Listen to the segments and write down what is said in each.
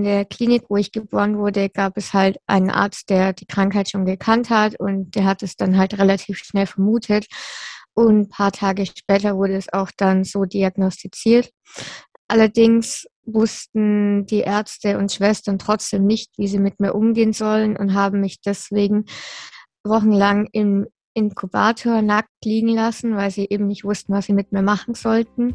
in der Klinik, wo ich geboren wurde, gab es halt einen Arzt, der die Krankheit schon gekannt hat und der hat es dann halt relativ schnell vermutet. Und ein paar Tage später wurde es auch dann so diagnostiziert. Allerdings wussten die Ärzte und Schwestern trotzdem nicht, wie sie mit mir umgehen sollen und haben mich deswegen wochenlang im Inkubator nackt liegen lassen, weil sie eben nicht wussten, was sie mit mir machen sollten.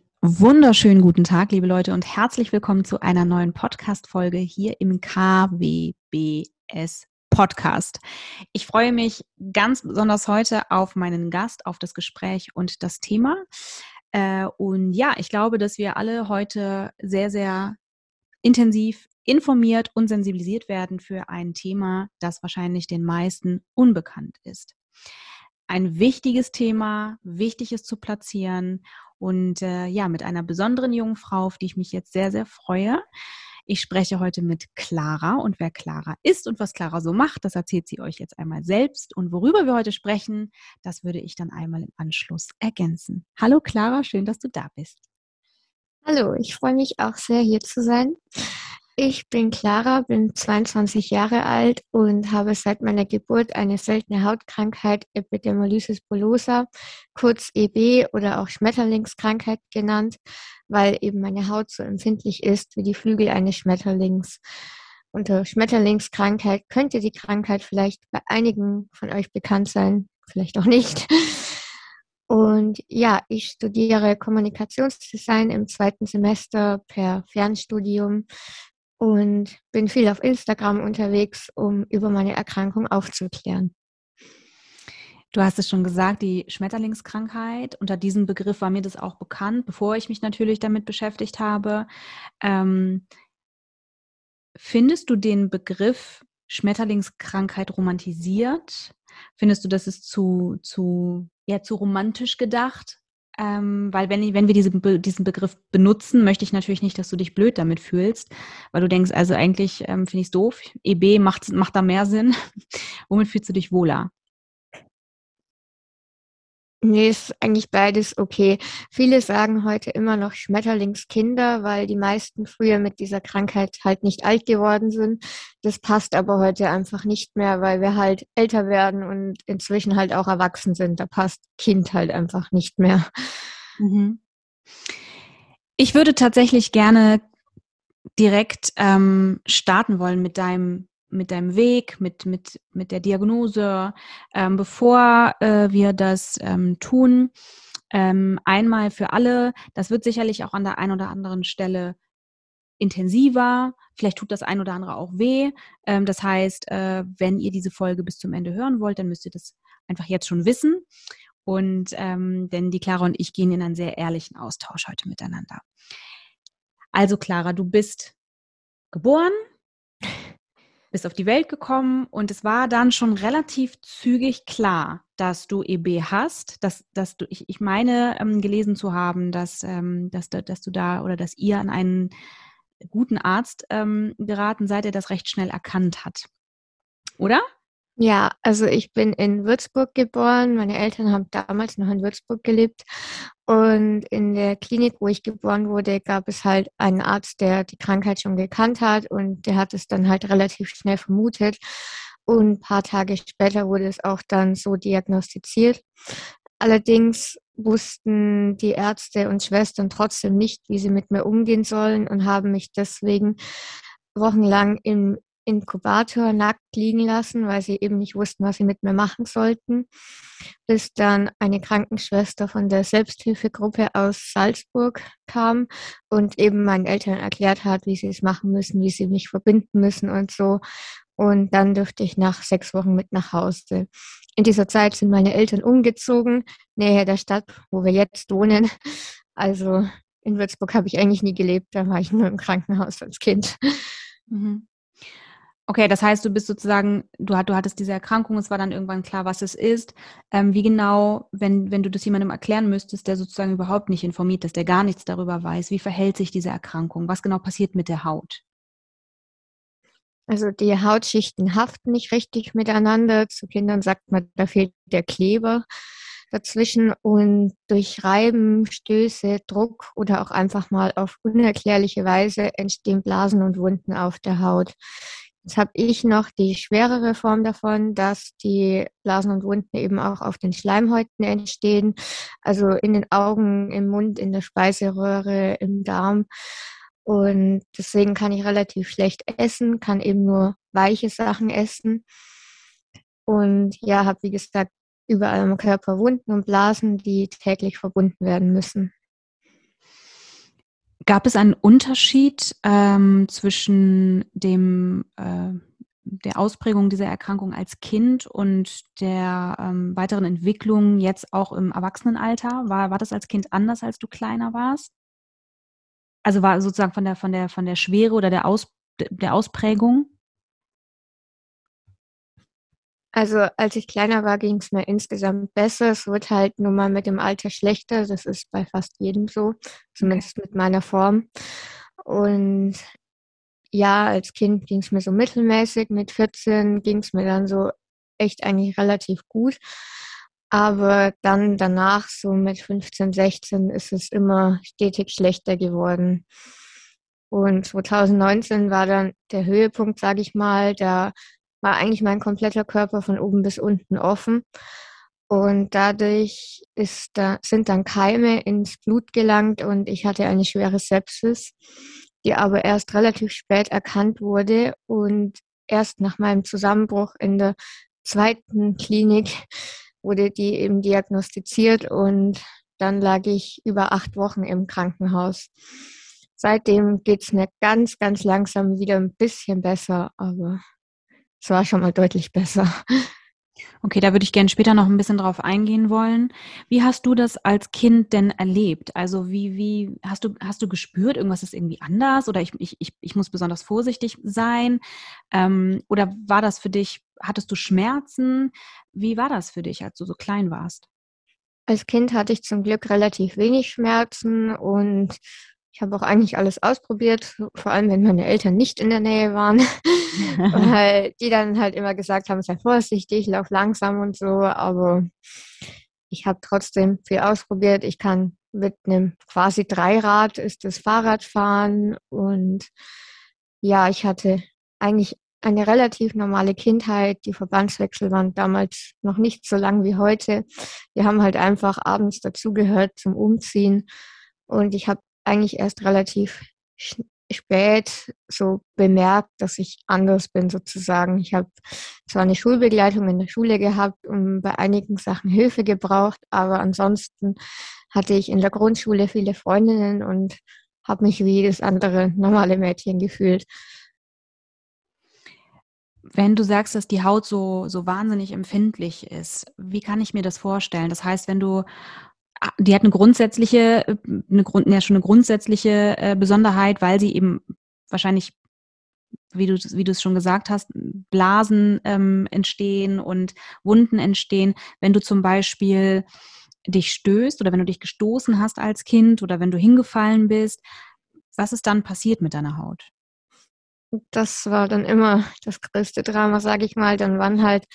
wunderschönen guten Tag, liebe Leute, und herzlich willkommen zu einer neuen Podcast-Folge hier im KWBS Podcast. Ich freue mich ganz besonders heute auf meinen Gast, auf das Gespräch und das Thema. Äh, und ja, ich glaube, dass wir alle heute sehr, sehr intensiv informiert und sensibilisiert werden für ein Thema, das wahrscheinlich den meisten unbekannt ist. Ein wichtiges Thema, wichtig ist zu platzieren und äh, ja, mit einer besonderen jungen Frau, auf die ich mich jetzt sehr, sehr freue. Ich spreche heute mit Clara und wer Clara ist und was Clara so macht, das erzählt sie euch jetzt einmal selbst. Und worüber wir heute sprechen, das würde ich dann einmal im Anschluss ergänzen. Hallo Clara, schön, dass du da bist. Hallo, ich freue mich auch sehr, hier zu sein. Ich bin Clara, bin 22 Jahre alt und habe seit meiner Geburt eine seltene Hautkrankheit Epidermolysis bullosa, kurz EB oder auch Schmetterlingskrankheit genannt, weil eben meine Haut so empfindlich ist wie die Flügel eines Schmetterlings. Unter Schmetterlingskrankheit könnte die Krankheit vielleicht bei einigen von euch bekannt sein, vielleicht auch nicht. Und ja, ich studiere Kommunikationsdesign im zweiten Semester per Fernstudium und bin viel auf Instagram unterwegs, um über meine Erkrankung aufzuklären. Du hast es schon gesagt, die Schmetterlingskrankheit. Unter diesem Begriff war mir das auch bekannt, bevor ich mich natürlich damit beschäftigt habe. Ähm, findest du den Begriff Schmetterlingskrankheit romantisiert? Findest du, das ist zu, zu, ja, zu romantisch gedacht? Ähm, weil wenn, wenn wir diese, diesen Begriff benutzen, möchte ich natürlich nicht, dass du dich blöd damit fühlst, weil du denkst, also eigentlich ähm, finde ich es doof. EB macht, macht da mehr Sinn. Womit fühlst du dich wohler? Nee, ist eigentlich beides okay. Viele sagen heute immer noch Schmetterlingskinder, weil die meisten früher mit dieser Krankheit halt nicht alt geworden sind. Das passt aber heute einfach nicht mehr, weil wir halt älter werden und inzwischen halt auch erwachsen sind. Da passt Kind halt einfach nicht mehr. Mhm. Ich würde tatsächlich gerne direkt ähm, starten wollen mit deinem mit deinem Weg, mit, mit, mit der Diagnose, ähm, bevor äh, wir das ähm, tun. Ähm, einmal für alle, das wird sicherlich auch an der einen oder anderen Stelle intensiver, vielleicht tut das ein oder andere auch weh. Ähm, das heißt, äh, wenn ihr diese Folge bis zum Ende hören wollt, dann müsst ihr das einfach jetzt schon wissen. Und ähm, denn die Clara und ich gehen in einen sehr ehrlichen Austausch heute miteinander. Also Clara, du bist geboren, bist auf die Welt gekommen und es war dann schon relativ zügig klar, dass du EB hast, dass, dass du, ich, ich meine ähm, gelesen zu haben, dass, ähm, dass, dass du da oder dass ihr an einen guten Arzt ähm, geraten seid, der das recht schnell erkannt hat. Oder? Ja, also ich bin in Würzburg geboren. Meine Eltern haben damals noch in Würzburg gelebt. Und in der Klinik, wo ich geboren wurde, gab es halt einen Arzt, der die Krankheit schon gekannt hat und der hat es dann halt relativ schnell vermutet. Und ein paar Tage später wurde es auch dann so diagnostiziert. Allerdings wussten die Ärzte und Schwestern trotzdem nicht, wie sie mit mir umgehen sollen und haben mich deswegen wochenlang im Inkubator nackt liegen lassen, weil sie eben nicht wussten, was sie mit mir machen sollten, bis dann eine Krankenschwester von der Selbsthilfegruppe aus Salzburg kam und eben meinen Eltern erklärt hat, wie sie es machen müssen, wie sie mich verbinden müssen und so. Und dann durfte ich nach sechs Wochen mit nach Hause. In dieser Zeit sind meine Eltern umgezogen, näher der Stadt, wo wir jetzt wohnen. Also in Würzburg habe ich eigentlich nie gelebt, da war ich nur im Krankenhaus als Kind. Mhm. Okay, das heißt, du bist sozusagen, du, du hattest diese Erkrankung, es war dann irgendwann klar, was es ist. Ähm, wie genau, wenn, wenn du das jemandem erklären müsstest, der sozusagen überhaupt nicht informiert ist, der gar nichts darüber weiß, wie verhält sich diese Erkrankung? Was genau passiert mit der Haut? Also die Hautschichten haften nicht richtig miteinander. Zu Kindern sagt man, da fehlt der Kleber dazwischen und durch Reiben, Stöße, Druck oder auch einfach mal auf unerklärliche Weise entstehen Blasen und Wunden auf der Haut. Jetzt habe ich noch die schwerere Form davon, dass die Blasen und Wunden eben auch auf den Schleimhäuten entstehen, also in den Augen, im Mund, in der Speiseröhre, im Darm. Und deswegen kann ich relativ schlecht essen, kann eben nur weiche Sachen essen. Und ja, habe wie gesagt überall am Körper Wunden und Blasen, die täglich verbunden werden müssen. Gab es einen Unterschied ähm, zwischen dem, äh, der Ausprägung dieser Erkrankung als Kind und der ähm, weiteren Entwicklung jetzt auch im Erwachsenenalter? War, war das als Kind anders, als du kleiner warst? Also war sozusagen von der, von der, von der Schwere oder der, Aus, der Ausprägung? Also als ich kleiner war, ging es mir insgesamt besser. Es wird halt nur mal mit dem Alter schlechter. Das ist bei fast jedem so, zumindest mit meiner Form. Und ja, als Kind ging es mir so mittelmäßig. Mit 14 ging es mir dann so echt eigentlich relativ gut. Aber dann danach, so mit 15, 16, ist es immer stetig schlechter geworden. Und 2019 war dann der Höhepunkt, sage ich mal. Da war eigentlich mein kompletter Körper von oben bis unten offen. Und dadurch ist da, sind dann Keime ins Blut gelangt und ich hatte eine schwere Sepsis, die aber erst relativ spät erkannt wurde und erst nach meinem Zusammenbruch in der zweiten Klinik wurde die eben diagnostiziert und dann lag ich über acht Wochen im Krankenhaus. Seitdem geht's mir ganz, ganz langsam wieder ein bisschen besser, aber es war schon mal deutlich besser. Okay, da würde ich gerne später noch ein bisschen drauf eingehen wollen. Wie hast du das als Kind denn erlebt? Also wie, wie, hast du, hast du gespürt, irgendwas ist irgendwie anders oder ich, ich, ich, ich muss besonders vorsichtig sein? Ähm, oder war das für dich, hattest du Schmerzen? Wie war das für dich, als du so klein warst? Als Kind hatte ich zum Glück relativ wenig Schmerzen und ich habe auch eigentlich alles ausprobiert, vor allem wenn meine Eltern nicht in der Nähe waren, weil die dann halt immer gesagt haben, sei vorsichtig, lauf langsam und so, aber ich habe trotzdem viel ausprobiert. Ich kann mit einem quasi Dreirad ist das Fahrradfahren und ja, ich hatte eigentlich eine relativ normale Kindheit. Die Verbandswechsel waren damals noch nicht so lang wie heute. Wir haben halt einfach abends dazugehört zum Umziehen und ich habe eigentlich erst relativ spät so bemerkt, dass ich anders bin sozusagen. Ich habe zwar eine Schulbegleitung in der Schule gehabt und bei einigen Sachen Hilfe gebraucht, aber ansonsten hatte ich in der Grundschule viele Freundinnen und habe mich wie jedes andere normale Mädchen gefühlt. Wenn du sagst, dass die Haut so, so wahnsinnig empfindlich ist, wie kann ich mir das vorstellen? Das heißt, wenn du die hat eine grundsätzliche, eine Grund, ja schon eine grundsätzliche äh, Besonderheit, weil sie eben wahrscheinlich, wie du, wie du es schon gesagt hast, Blasen ähm, entstehen und Wunden entstehen. Wenn du zum Beispiel dich stößt oder wenn du dich gestoßen hast als Kind oder wenn du hingefallen bist, was ist dann passiert mit deiner Haut? Das war dann immer das größte Drama, sage ich mal. Dann waren halt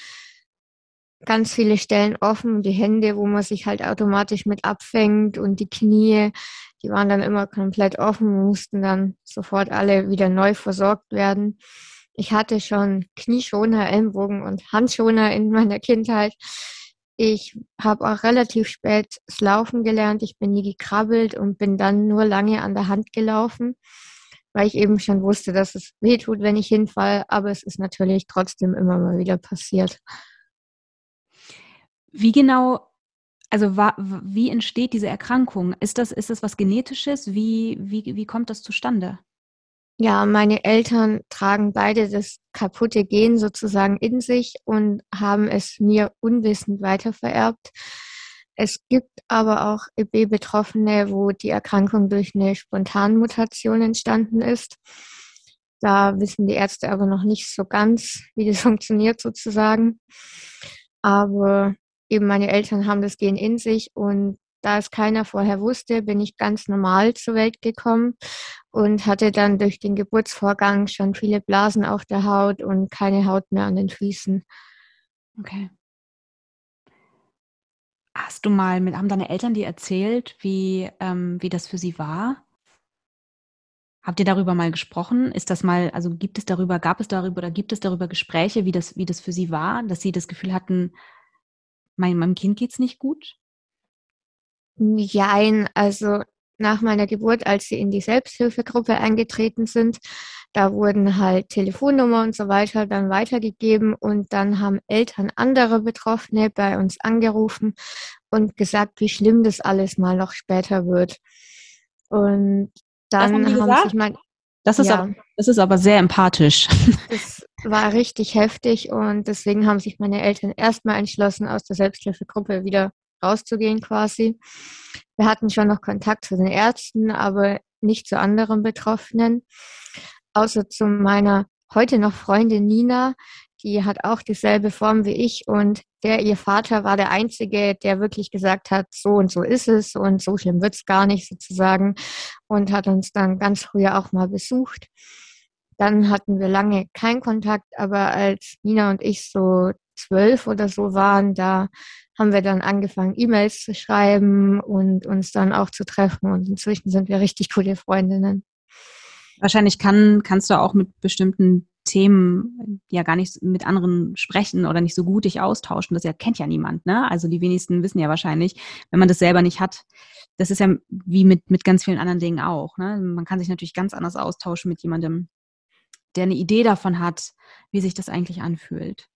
ganz viele Stellen offen, die Hände, wo man sich halt automatisch mit abfängt und die Knie, die waren dann immer komplett offen, mussten dann sofort alle wieder neu versorgt werden. Ich hatte schon Knieschoner, Ellenbogen und Handschoner in meiner Kindheit. Ich habe auch relativ spät das Laufen gelernt. Ich bin nie gekrabbelt und bin dann nur lange an der Hand gelaufen, weil ich eben schon wusste, dass es weh tut, wenn ich hinfall. Aber es ist natürlich trotzdem immer mal wieder passiert. Wie genau, also wie entsteht diese Erkrankung? Ist das, ist das was Genetisches? Wie, wie, wie kommt das zustande? Ja, meine Eltern tragen beide das kaputte Gen sozusagen in sich und haben es mir unwissend weitervererbt. Es gibt aber auch EB-Betroffene, wo die Erkrankung durch eine Spontanmutation entstanden ist. Da wissen die Ärzte aber noch nicht so ganz, wie das funktioniert sozusagen. Aber eben meine Eltern haben das Gen in sich und da es keiner vorher wusste, bin ich ganz normal zur Welt gekommen und hatte dann durch den Geburtsvorgang schon viele Blasen auf der Haut und keine Haut mehr an den Füßen. Okay. Hast du mal mit, haben deine Eltern dir erzählt, wie, ähm, wie das für sie war? Habt ihr darüber mal gesprochen? Ist das mal, also gibt es darüber, gab es darüber oder gibt es darüber Gespräche, wie das, wie das für sie war, dass sie das Gefühl hatten, mein, meinem Kind geht es nicht gut? Nein, also nach meiner Geburt, als sie in die Selbsthilfegruppe eingetreten sind, da wurden halt Telefonnummer und so weiter dann weitergegeben und dann haben Eltern anderer Betroffene bei uns angerufen und gesagt, wie schlimm das alles mal noch später wird. Und dann haben, haben sich mein das ist, ja, aber, das ist aber sehr empathisch. Das war richtig heftig und deswegen haben sich meine Eltern erstmal entschlossen, aus der Selbsthilfegruppe wieder rauszugehen quasi. Wir hatten schon noch Kontakt zu den Ärzten, aber nicht zu anderen Betroffenen. Außer zu meiner heute noch Freundin Nina, die hat auch dieselbe Form wie ich und der, ihr Vater war der Einzige, der wirklich gesagt hat, so und so ist es und so schlimm wird es gar nicht sozusagen und hat uns dann ganz früher auch mal besucht. Dann hatten wir lange keinen Kontakt, aber als Nina und ich so zwölf oder so waren, da haben wir dann angefangen, E-Mails zu schreiben und uns dann auch zu treffen. Und inzwischen sind wir richtig coole Freundinnen. Wahrscheinlich kann, kannst du auch mit bestimmten Themen ja gar nicht mit anderen sprechen oder nicht so gut dich austauschen. Das ja kennt ja niemand, ne? Also die wenigsten wissen ja wahrscheinlich, wenn man das selber nicht hat. Das ist ja wie mit, mit ganz vielen anderen Dingen auch. Ne? Man kann sich natürlich ganz anders austauschen mit jemandem, der eine Idee davon hat, wie sich das eigentlich anfühlt.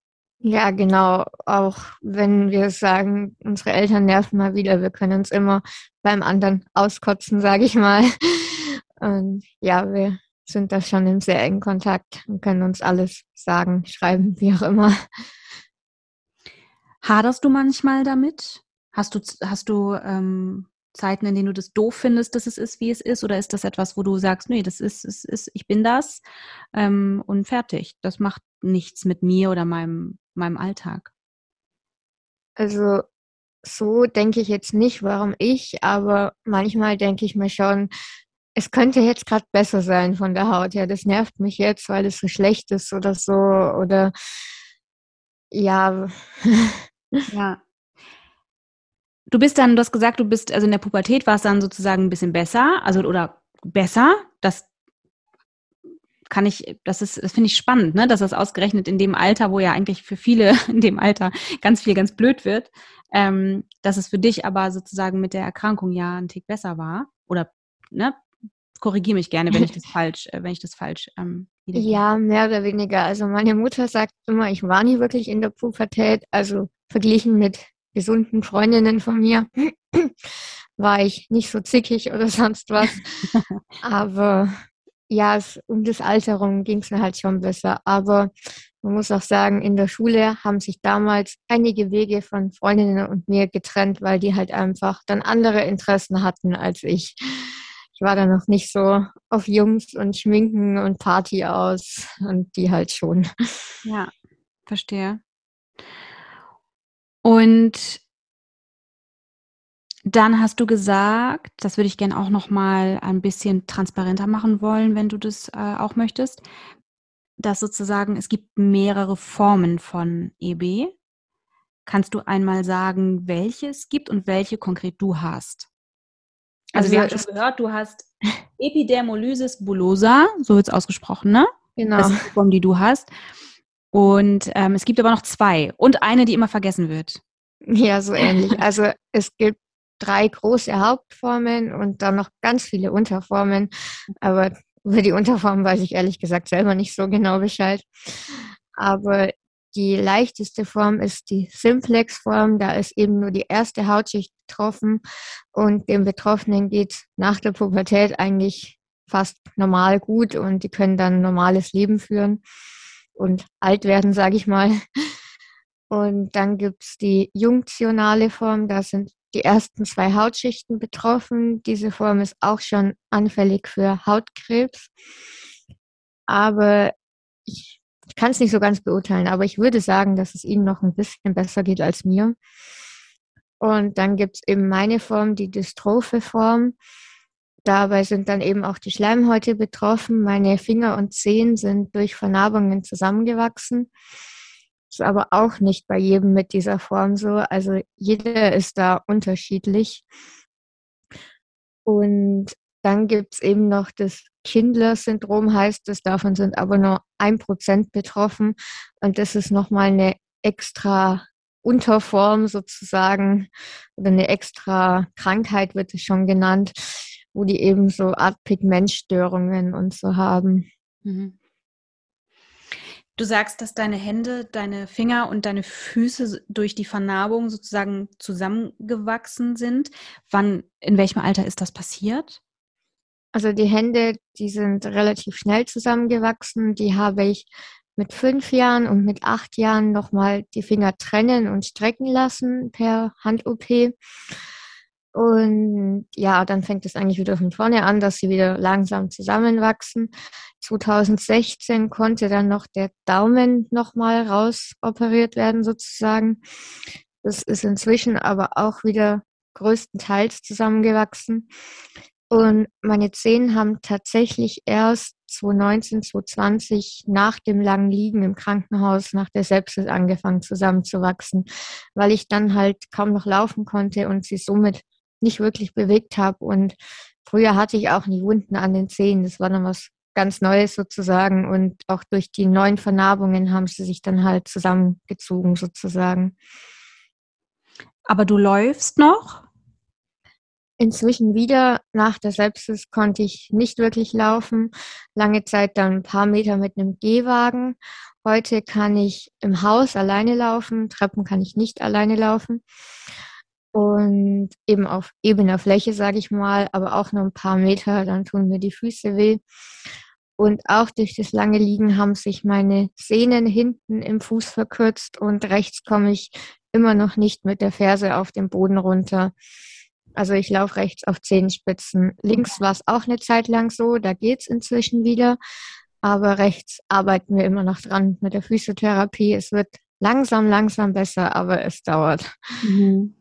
Ja, genau. Auch wenn wir sagen, unsere Eltern nerven mal wieder, wir können uns immer beim anderen auskotzen, sage ich mal. Und ja, wir sind da schon im sehr engen Kontakt und können uns alles sagen, schreiben, wie auch immer. Haderst du manchmal damit? Hast du, hast du ähm, Zeiten, in denen du das doof findest, dass es ist, wie es ist? Oder ist das etwas, wo du sagst, nee, das ist, es ist, ich bin das ähm, und fertig. Das macht nichts mit mir oder meinem meinem Alltag? Also so denke ich jetzt nicht, warum ich, aber manchmal denke ich mir schon, es könnte jetzt gerade besser sein von der Haut her. Das nervt mich jetzt, weil es so schlecht ist oder so. Oder ja. Ja. Du bist dann, du hast gesagt, du bist, also in der Pubertät war es dann sozusagen ein bisschen besser, also oder besser. Das kann ich, das ist, das finde ich spannend, ne, dass das ausgerechnet in dem Alter, wo ja eigentlich für viele in dem Alter ganz viel ganz blöd wird, ähm, dass es für dich aber sozusagen mit der Erkrankung ja ein Tick besser war. Oder, ne, korrigiere mich gerne, wenn ich das falsch, äh, wenn ich das falsch ähm, Ja, mehr oder weniger. Also meine Mutter sagt immer, ich war nie wirklich in der Pubertät, also verglichen mit gesunden Freundinnen von mir war ich nicht so zickig oder sonst was. Aber ja, es, um das Alter rum ging es mir halt schon besser. Aber man muss auch sagen, in der Schule haben sich damals einige Wege von Freundinnen und mir getrennt, weil die halt einfach dann andere Interessen hatten als ich. Ich war da noch nicht so auf Jungs und Schminken und Party aus und die halt schon. Ja, verstehe. Und dann hast du gesagt, das würde ich gerne auch noch mal ein bisschen transparenter machen wollen, wenn du das äh, auch möchtest, dass sozusagen es gibt mehrere Formen von EB. Kannst du einmal sagen, welche es gibt und welche konkret du hast? Also, also wir haben schon gehört, du hast Epidermolysis bullosa, so wird es ausgesprochen, ne? Genau. Das ist die Form, die du hast. Und ähm, es gibt aber noch zwei und eine, die immer vergessen wird. Ja, so ähnlich. Also es gibt drei große Hauptformen und dann noch ganz viele Unterformen. Aber über die Unterformen weiß ich ehrlich gesagt selber nicht so genau Bescheid. Aber die leichteste Form ist die Simplex-Form. Da ist eben nur die erste Hautschicht betroffen und dem Betroffenen geht nach der Pubertät eigentlich fast normal gut und die können dann ein normales Leben führen und alt werden, sage ich mal. Und dann gibt's die junktionale Form, da sind die ersten zwei Hautschichten betroffen. Diese Form ist auch schon anfällig für Hautkrebs. Aber ich, ich kann es nicht so ganz beurteilen, aber ich würde sagen, dass es ihnen noch ein bisschen besser geht als mir. Und dann gibt es eben meine Form, die dystrophe Form. Dabei sind dann eben auch die Schleimhäute betroffen. Meine Finger und Zehen sind durch Vernarbungen zusammengewachsen. Ist aber auch nicht bei jedem mit dieser Form so. Also jeder ist da unterschiedlich. Und dann gibt es eben noch das Kindler-Syndrom, heißt es. Davon sind aber nur ein Prozent betroffen. Und das ist nochmal eine extra Unterform sozusagen oder eine extra Krankheit wird es schon genannt, wo die eben so Art Pigmentstörungen und so haben. Mhm. Du sagst, dass deine Hände, deine Finger und deine Füße durch die Vernarbung sozusagen zusammengewachsen sind. Wann, in welchem Alter ist das passiert? Also die Hände, die sind relativ schnell zusammengewachsen. Die habe ich mit fünf Jahren und mit acht Jahren nochmal die Finger trennen und strecken lassen per Hand-OP. Und ja, dann fängt es eigentlich wieder von vorne an, dass sie wieder langsam zusammenwachsen. 2016 konnte dann noch der Daumen nochmal rausoperiert werden sozusagen. Das ist inzwischen aber auch wieder größtenteils zusammengewachsen. Und meine Zehen haben tatsächlich erst 2019, 2020 nach dem langen Liegen im Krankenhaus, nach der Sepsis angefangen zusammenzuwachsen, weil ich dann halt kaum noch laufen konnte und sie somit nicht wirklich bewegt habe. Und früher hatte ich auch nie Wunden an den Zehen. Das war dann was ganz Neues sozusagen. Und auch durch die neuen Vernarbungen haben sie sich dann halt zusammengezogen sozusagen. Aber du läufst noch? Inzwischen wieder. Nach der Sepsis konnte ich nicht wirklich laufen. Lange Zeit dann ein paar Meter mit einem Gehwagen. Heute kann ich im Haus alleine laufen. Treppen kann ich nicht alleine laufen und eben auf ebener Fläche, sage ich mal, aber auch nur ein paar Meter, dann tun mir die Füße weh. Und auch durch das lange Liegen haben sich meine Sehnen hinten im Fuß verkürzt und rechts komme ich immer noch nicht mit der Ferse auf den Boden runter. Also ich laufe rechts auf Zehenspitzen. Links war es auch eine Zeit lang so, da geht's inzwischen wieder. Aber rechts arbeiten wir immer noch dran mit der Physiotherapie. Es wird langsam, langsam besser, aber es dauert. Mhm.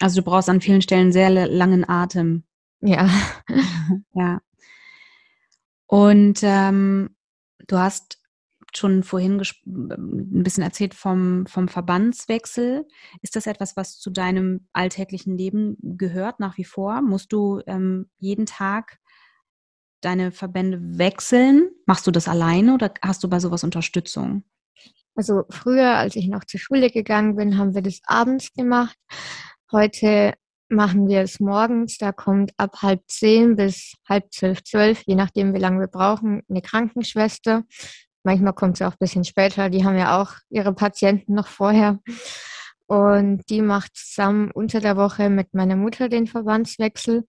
Also du brauchst an vielen Stellen sehr langen Atem. Ja. ja. Und ähm, du hast schon vorhin ein bisschen erzählt vom, vom Verbandswechsel. Ist das etwas, was zu deinem alltäglichen Leben gehört nach wie vor? Musst du ähm, jeden Tag deine Verbände wechseln? Machst du das alleine oder hast du bei sowas Unterstützung? Also früher, als ich noch zur Schule gegangen bin, haben wir das abends gemacht. Heute machen wir es morgens. Da kommt ab halb zehn bis halb zwölf, zwölf, je nachdem, wie lange wir brauchen, eine Krankenschwester. Manchmal kommt sie auch ein bisschen später. Die haben ja auch ihre Patienten noch vorher. Und die macht zusammen unter der Woche mit meiner Mutter den Verbandswechsel.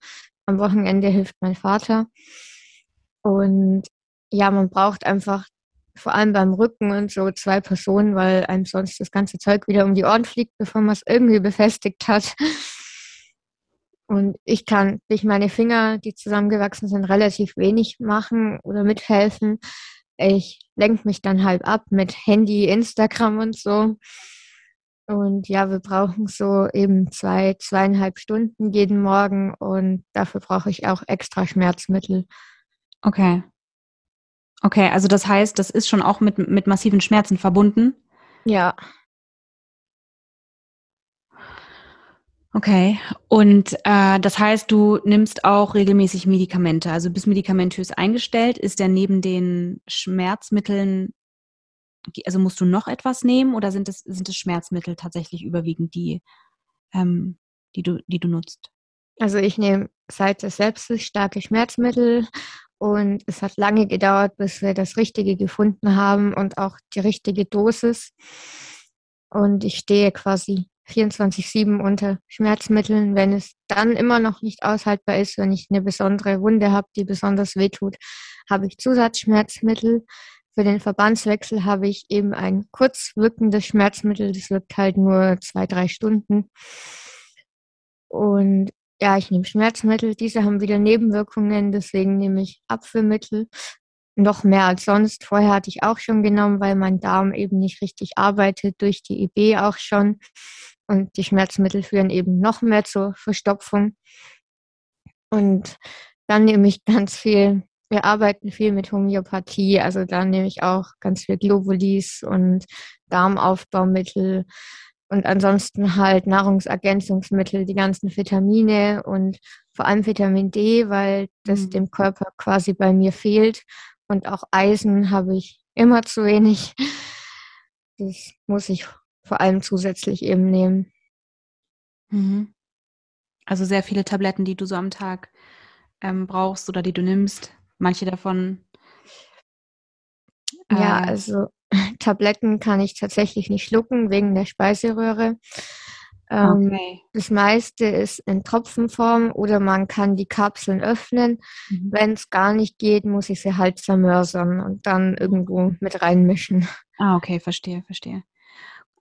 Am Wochenende hilft mein Vater. Und ja, man braucht einfach vor allem beim Rücken und so zwei Personen, weil einem sonst das ganze Zeug wieder um die Ohren fliegt, bevor man es irgendwie befestigt hat. Und ich kann durch meine Finger, die zusammengewachsen sind, relativ wenig machen oder mithelfen. Ich lenke mich dann halb ab mit Handy, Instagram und so. Und ja, wir brauchen so eben zwei, zweieinhalb Stunden jeden Morgen und dafür brauche ich auch extra Schmerzmittel. Okay. Okay, also das heißt, das ist schon auch mit, mit massiven Schmerzen verbunden? Ja. Okay, und äh, das heißt, du nimmst auch regelmäßig Medikamente, also bist medikamentös eingestellt. Ist der neben den Schmerzmitteln, also musst du noch etwas nehmen oder sind es, sind es Schmerzmittel tatsächlich überwiegend die, ähm, die, du, die du nutzt? Also ich nehme seit des Sepsis starke Schmerzmittel und es hat lange gedauert, bis wir das Richtige gefunden haben und auch die richtige Dosis. Und ich stehe quasi 24-7 unter Schmerzmitteln. Wenn es dann immer noch nicht aushaltbar ist, wenn ich eine besondere Wunde habe, die besonders wehtut, habe ich Zusatzschmerzmittel. Für den Verbandswechsel habe ich eben ein kurz wirkendes Schmerzmittel. Das wirkt halt nur zwei, drei Stunden. Und ja, ich nehme Schmerzmittel. Diese haben wieder Nebenwirkungen, deswegen nehme ich Abführmittel. Noch mehr als sonst. Vorher hatte ich auch schon genommen, weil mein Darm eben nicht richtig arbeitet, durch die EB auch schon. Und die Schmerzmittel führen eben noch mehr zur Verstopfung. Und dann nehme ich ganz viel, wir arbeiten viel mit Homöopathie, also da nehme ich auch ganz viel Globulis und Darmaufbaumittel und ansonsten halt Nahrungsergänzungsmittel, die ganzen Vitamine und vor allem Vitamin D, weil das mhm. dem Körper quasi bei mir fehlt. Und auch Eisen habe ich immer zu wenig. Das muss ich vor allem zusätzlich eben nehmen. Mhm. Also sehr viele Tabletten, die du so am Tag ähm, brauchst oder die du nimmst. Manche davon. Äh, ja, also Tabletten kann ich tatsächlich nicht schlucken wegen der Speiseröhre. Ähm, okay. Das meiste ist in Tropfenform oder man kann die Kapseln öffnen. Mhm. Wenn es gar nicht geht, muss ich sie halt zermörsern und dann irgendwo mit reinmischen. Ah, okay, verstehe, verstehe.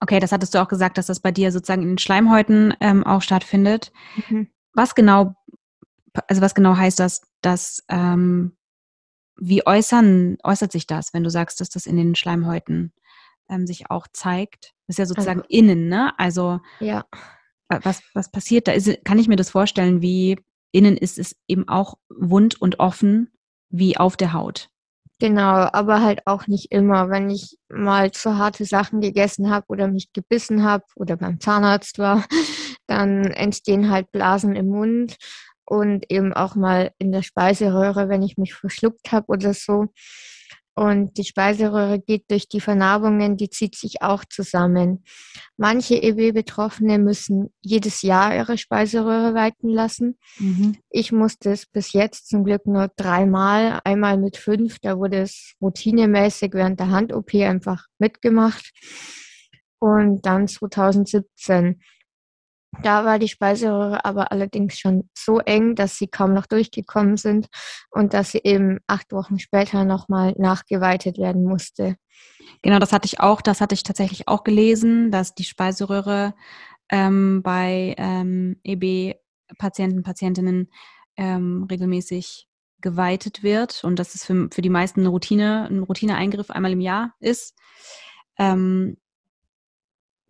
Okay, das hattest du auch gesagt, dass das bei dir sozusagen in den Schleimhäuten ähm, auch stattfindet. Mhm. Was genau, also was genau heißt das, dass ähm, wie äußern, äußert sich das, wenn du sagst, dass das in den Schleimhäuten ähm, sich auch zeigt? Das ist ja sozusagen also, innen, ne? Also ja. was, was passiert da? Ist, kann ich mir das vorstellen, wie innen ist es eben auch wund und offen wie auf der Haut? Genau, aber halt auch nicht immer. Wenn ich mal zu harte Sachen gegessen habe oder mich gebissen habe oder beim Zahnarzt war, dann entstehen halt Blasen im Mund und eben auch mal in der Speiseröhre, wenn ich mich verschluckt habe oder so. Und die Speiseröhre geht durch die Vernarbungen, die zieht sich auch zusammen. Manche EB-Betroffene müssen jedes Jahr ihre Speiseröhre weiten lassen. Mhm. Ich musste es bis jetzt zum Glück nur dreimal, einmal mit fünf, da wurde es routinemäßig während der Hand-OP einfach mitgemacht. Und dann 2017 da war die Speiseröhre aber allerdings schon so eng, dass sie kaum noch durchgekommen sind und dass sie eben acht Wochen später nochmal nachgeweitet werden musste. Genau, das hatte ich auch, das hatte ich tatsächlich auch gelesen, dass die Speiseröhre ähm, bei ähm, EB-Patienten, Patientinnen ähm, regelmäßig geweitet wird und dass es für, für die meisten eine Routine, ein Routineeingriff einmal im Jahr ist. Ähm,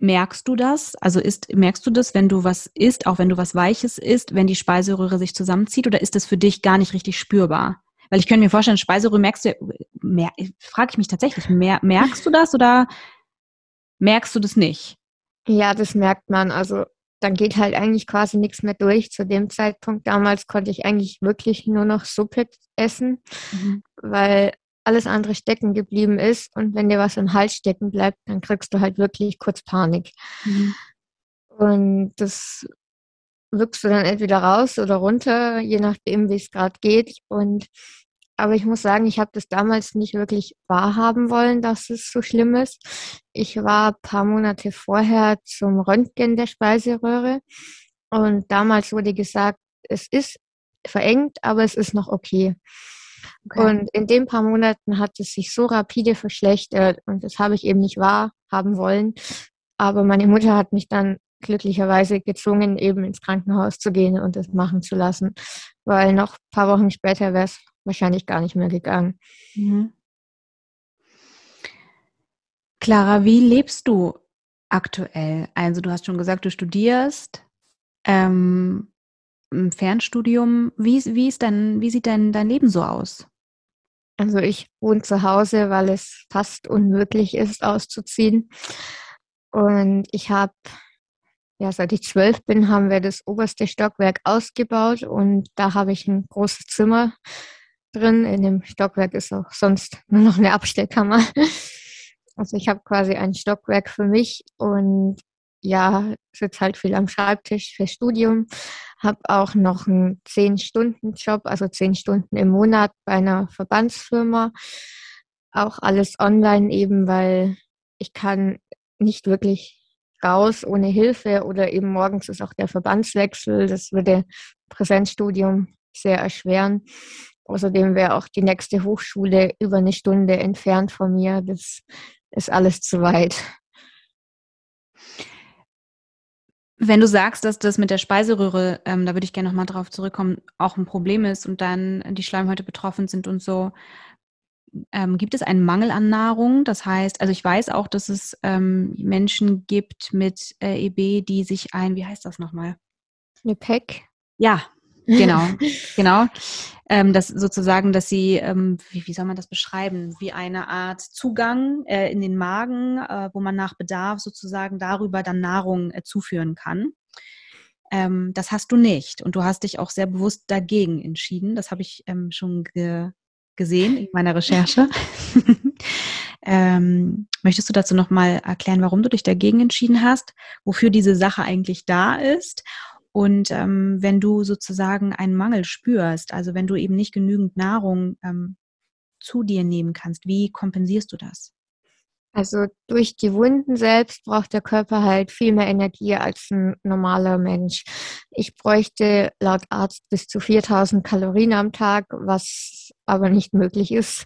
Merkst du das? Also ist, merkst du das, wenn du was isst, auch wenn du was Weiches isst, wenn die Speiseröhre sich zusammenzieht oder ist das für dich gar nicht richtig spürbar? Weil ich könnte mir vorstellen, Speiseröhre merkst du, mer, frage ich mich tatsächlich, mer, merkst du das oder merkst du das nicht? Ja, das merkt man. Also dann geht halt eigentlich quasi nichts mehr durch. Zu dem Zeitpunkt damals konnte ich eigentlich wirklich nur noch Suppe essen, mhm. weil alles andere stecken geblieben ist und wenn dir was im Hals stecken bleibt, dann kriegst du halt wirklich kurz Panik. Mhm. Und das wirkst du dann entweder raus oder runter, je nachdem, wie es gerade geht. Und aber ich muss sagen, ich habe das damals nicht wirklich wahrhaben wollen, dass es so schlimm ist. Ich war ein paar Monate vorher zum Röntgen der Speiseröhre und damals wurde gesagt, es ist verengt, aber es ist noch okay. Okay. Und in den paar Monaten hat es sich so rapide verschlechtert und das habe ich eben nicht wahrhaben wollen. Aber meine Mutter hat mich dann glücklicherweise gezwungen, eben ins Krankenhaus zu gehen und das machen zu lassen, weil noch ein paar Wochen später wäre es wahrscheinlich gar nicht mehr gegangen. Mhm. Clara, wie lebst du aktuell? Also du hast schon gesagt, du studierst. Ähm, Fernstudium. Wie, wie, ist dein, wie sieht dein, dein Leben so aus? Also ich wohne zu Hause, weil es fast unmöglich ist, auszuziehen. Und ich habe, ja, seit ich zwölf bin, haben wir das oberste Stockwerk ausgebaut und da habe ich ein großes Zimmer drin. In dem Stockwerk ist auch sonst nur noch eine Abstellkammer. Also ich habe quasi ein Stockwerk für mich und ja, sitze halt viel am Schreibtisch für Studium, habe auch noch einen zehn stunden job also zehn Stunden im Monat bei einer Verbandsfirma. Auch alles online eben, weil ich kann nicht wirklich raus ohne Hilfe oder eben morgens ist auch der Verbandswechsel. Das würde Präsenzstudium sehr erschweren. Außerdem wäre auch die nächste Hochschule über eine Stunde entfernt von mir. Das ist alles zu weit. Wenn du sagst, dass das mit der Speiseröhre, ähm, da würde ich gerne nochmal drauf zurückkommen, auch ein Problem ist und dann die Schleimhäute betroffen sind und so, ähm, gibt es einen Mangel an Nahrung? Das heißt, also ich weiß auch, dass es ähm, Menschen gibt mit äh, EB, die sich ein, wie heißt das nochmal? Eine PEC? Ja, genau, genau. Ähm, das sozusagen, dass sie, ähm, wie, wie, soll man das beschreiben, wie eine Art Zugang äh, in den Magen, äh, wo man nach Bedarf sozusagen darüber dann Nahrung äh, zuführen kann. Ähm, das hast du nicht und du hast dich auch sehr bewusst dagegen entschieden. Das habe ich ähm, schon ge gesehen in meiner Recherche. ähm, möchtest du dazu nochmal erklären, warum du dich dagegen entschieden hast, wofür diese Sache eigentlich da ist? Und ähm, wenn du sozusagen einen Mangel spürst, also wenn du eben nicht genügend Nahrung ähm, zu dir nehmen kannst, wie kompensierst du das? Also durch die Wunden selbst braucht der Körper halt viel mehr Energie als ein normaler Mensch. Ich bräuchte laut Arzt bis zu 4000 Kalorien am Tag, was aber nicht möglich ist,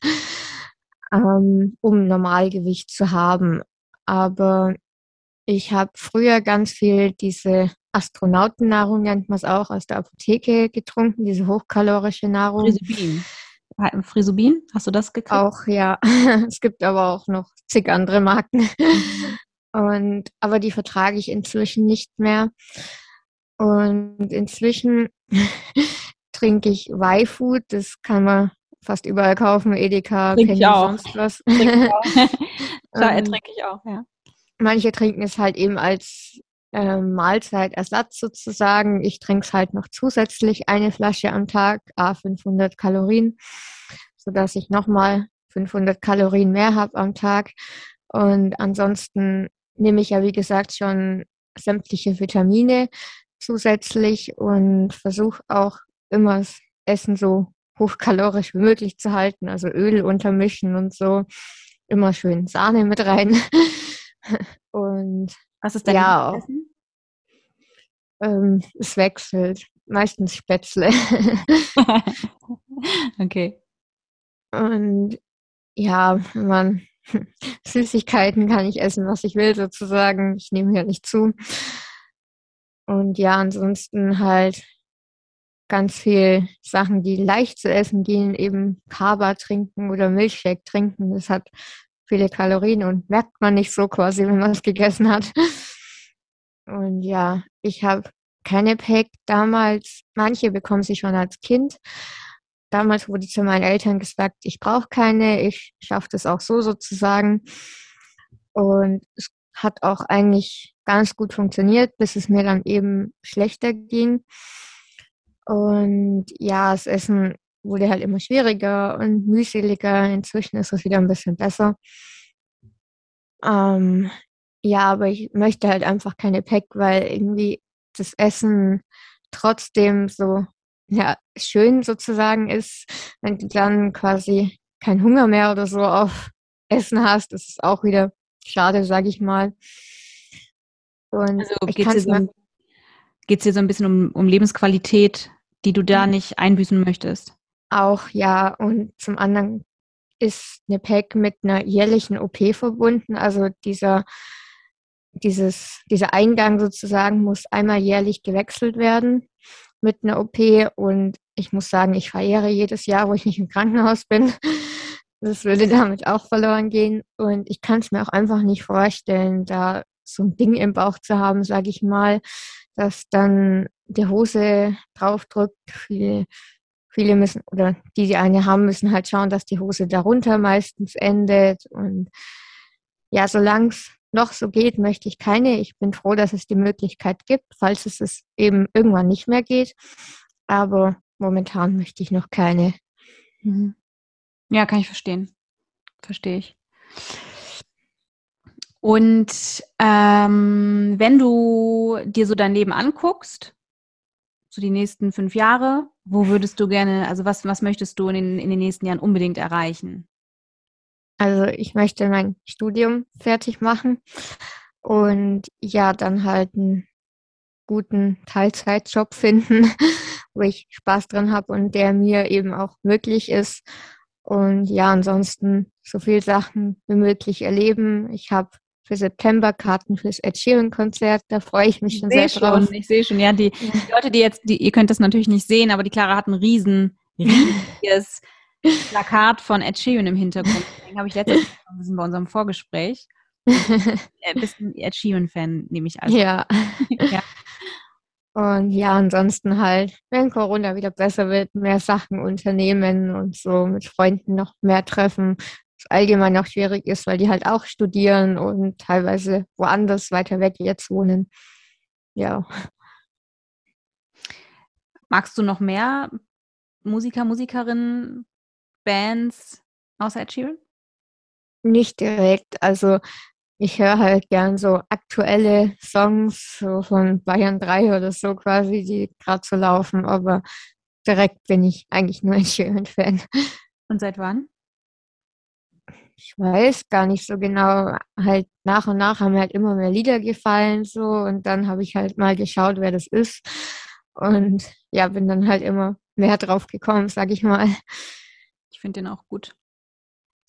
ähm, um Normalgewicht zu haben. Aber ich habe früher ganz viel diese Astronautennahrung, nennt man es auch, aus der Apotheke getrunken, diese hochkalorische Nahrung. Frisubin. Frisubin, hast du das gekriegt? Auch, ja. es gibt aber auch noch zig andere Marken. Und, aber die vertrage ich inzwischen nicht mehr. Und inzwischen trinke ich Y-Food, das kann man fast überall kaufen, Edeka, Trink Penny, sonst was. Trinke trinke ich auch, ja. Manche trinken es halt eben als äh, Mahlzeitersatz sozusagen. Ich trinke es halt noch zusätzlich eine Flasche am Tag, a 500 Kalorien, sodass ich nochmal 500 Kalorien mehr habe am Tag. Und ansonsten nehme ich ja, wie gesagt, schon sämtliche Vitamine zusätzlich und versuche auch immer das Essen so hochkalorisch wie möglich zu halten, also Öl untermischen und so. Immer schön Sahne mit rein. und was ist dein ja, Essen? Ähm, es wechselt. Meistens Spätzle. okay. Und ja, man Süßigkeiten kann ich essen, was ich will, sozusagen. Ich nehme ja nicht zu. Und ja, ansonsten halt ganz viel Sachen, die leicht zu essen gehen, eben Kaba trinken oder Milchshake trinken. Das hat viele Kalorien und merkt man nicht so quasi, wenn man es gegessen hat. Und ja, ich habe keine Pack damals. Manche bekommen sie schon als Kind. Damals wurde zu meinen Eltern gesagt, ich brauche keine, ich schaffe das auch so sozusagen. Und es hat auch eigentlich ganz gut funktioniert, bis es mir dann eben schlechter ging. Und ja, das Essen wurde halt immer schwieriger und mühseliger. Inzwischen ist es wieder ein bisschen besser. Ähm, ja, aber ich möchte halt einfach keine Pack, weil irgendwie das Essen trotzdem so ja, schön sozusagen ist, wenn du dann quasi keinen Hunger mehr oder so auf Essen hast. Das ist auch wieder schade, sage ich mal. Und also geht es dir, so, dir so ein bisschen um, um Lebensqualität, die du da mhm. nicht einbüßen möchtest? Auch, ja. Und zum anderen ist eine PEC mit einer jährlichen OP verbunden. Also dieser, dieses, dieser Eingang sozusagen muss einmal jährlich gewechselt werden mit einer OP. Und ich muss sagen, ich verehre jedes Jahr, wo ich nicht im Krankenhaus bin. Das würde damit auch verloren gehen. Und ich kann es mir auch einfach nicht vorstellen, da so ein Ding im Bauch zu haben, sage ich mal, dass dann die Hose draufdrückt. Viele viele müssen, oder die, die eine haben, müssen halt schauen, dass die Hose darunter meistens endet. Und ja, solange es noch so geht, möchte ich keine. Ich bin froh, dass es die Möglichkeit gibt, falls es es eben irgendwann nicht mehr geht. Aber momentan möchte ich noch keine. Mhm. Ja, kann ich verstehen. Verstehe ich. Und ähm, wenn du dir so dein Leben anguckst, so die nächsten fünf Jahre, wo würdest du gerne, also was, was möchtest du in den, in den nächsten Jahren unbedingt erreichen? Also ich möchte mein Studium fertig machen und ja, dann halt einen guten Teilzeitjob finden, wo ich Spaß dran habe und der mir eben auch möglich ist. Und ja, ansonsten so viel Sachen wie möglich erleben. Ich habe für September Karten fürs Ed Sheeran Konzert. Da freue ich mich schon sehr schon, drauf. Ich sehe schon, ja, die, die, Leute, die jetzt, die, ihr könnt das natürlich nicht sehen, aber die Clara hat ein riesen, riesiges Plakat von Ed Sheeran im Hintergrund. Deswegen habe ich letztes Mal bei unserem Vorgespräch. Äh, bist ein Ed Sheeran-Fan, nehme ich an. Ja. ja. Und ja, ansonsten halt, wenn Corona wieder besser wird, mehr Sachen unternehmen und so mit Freunden noch mehr treffen, was allgemein noch schwierig ist, weil die halt auch studieren und teilweise woanders weiter weg jetzt wohnen. Ja. Magst du noch mehr Musiker, Musikerinnen, Bands außer Ed Sheeran? Nicht direkt. Also ich höre halt gern so aktuelle Songs so von Bayern 3 oder so quasi, die gerade so laufen, aber direkt bin ich eigentlich nur ein Sheeran-Fan. Und seit wann? Ich weiß gar nicht so genau. Halt nach und nach haben mir halt immer mehr Lieder gefallen so und dann habe ich halt mal geschaut, wer das ist und ja, bin dann halt immer mehr drauf gekommen, sag ich mal. Ich finde den auch gut.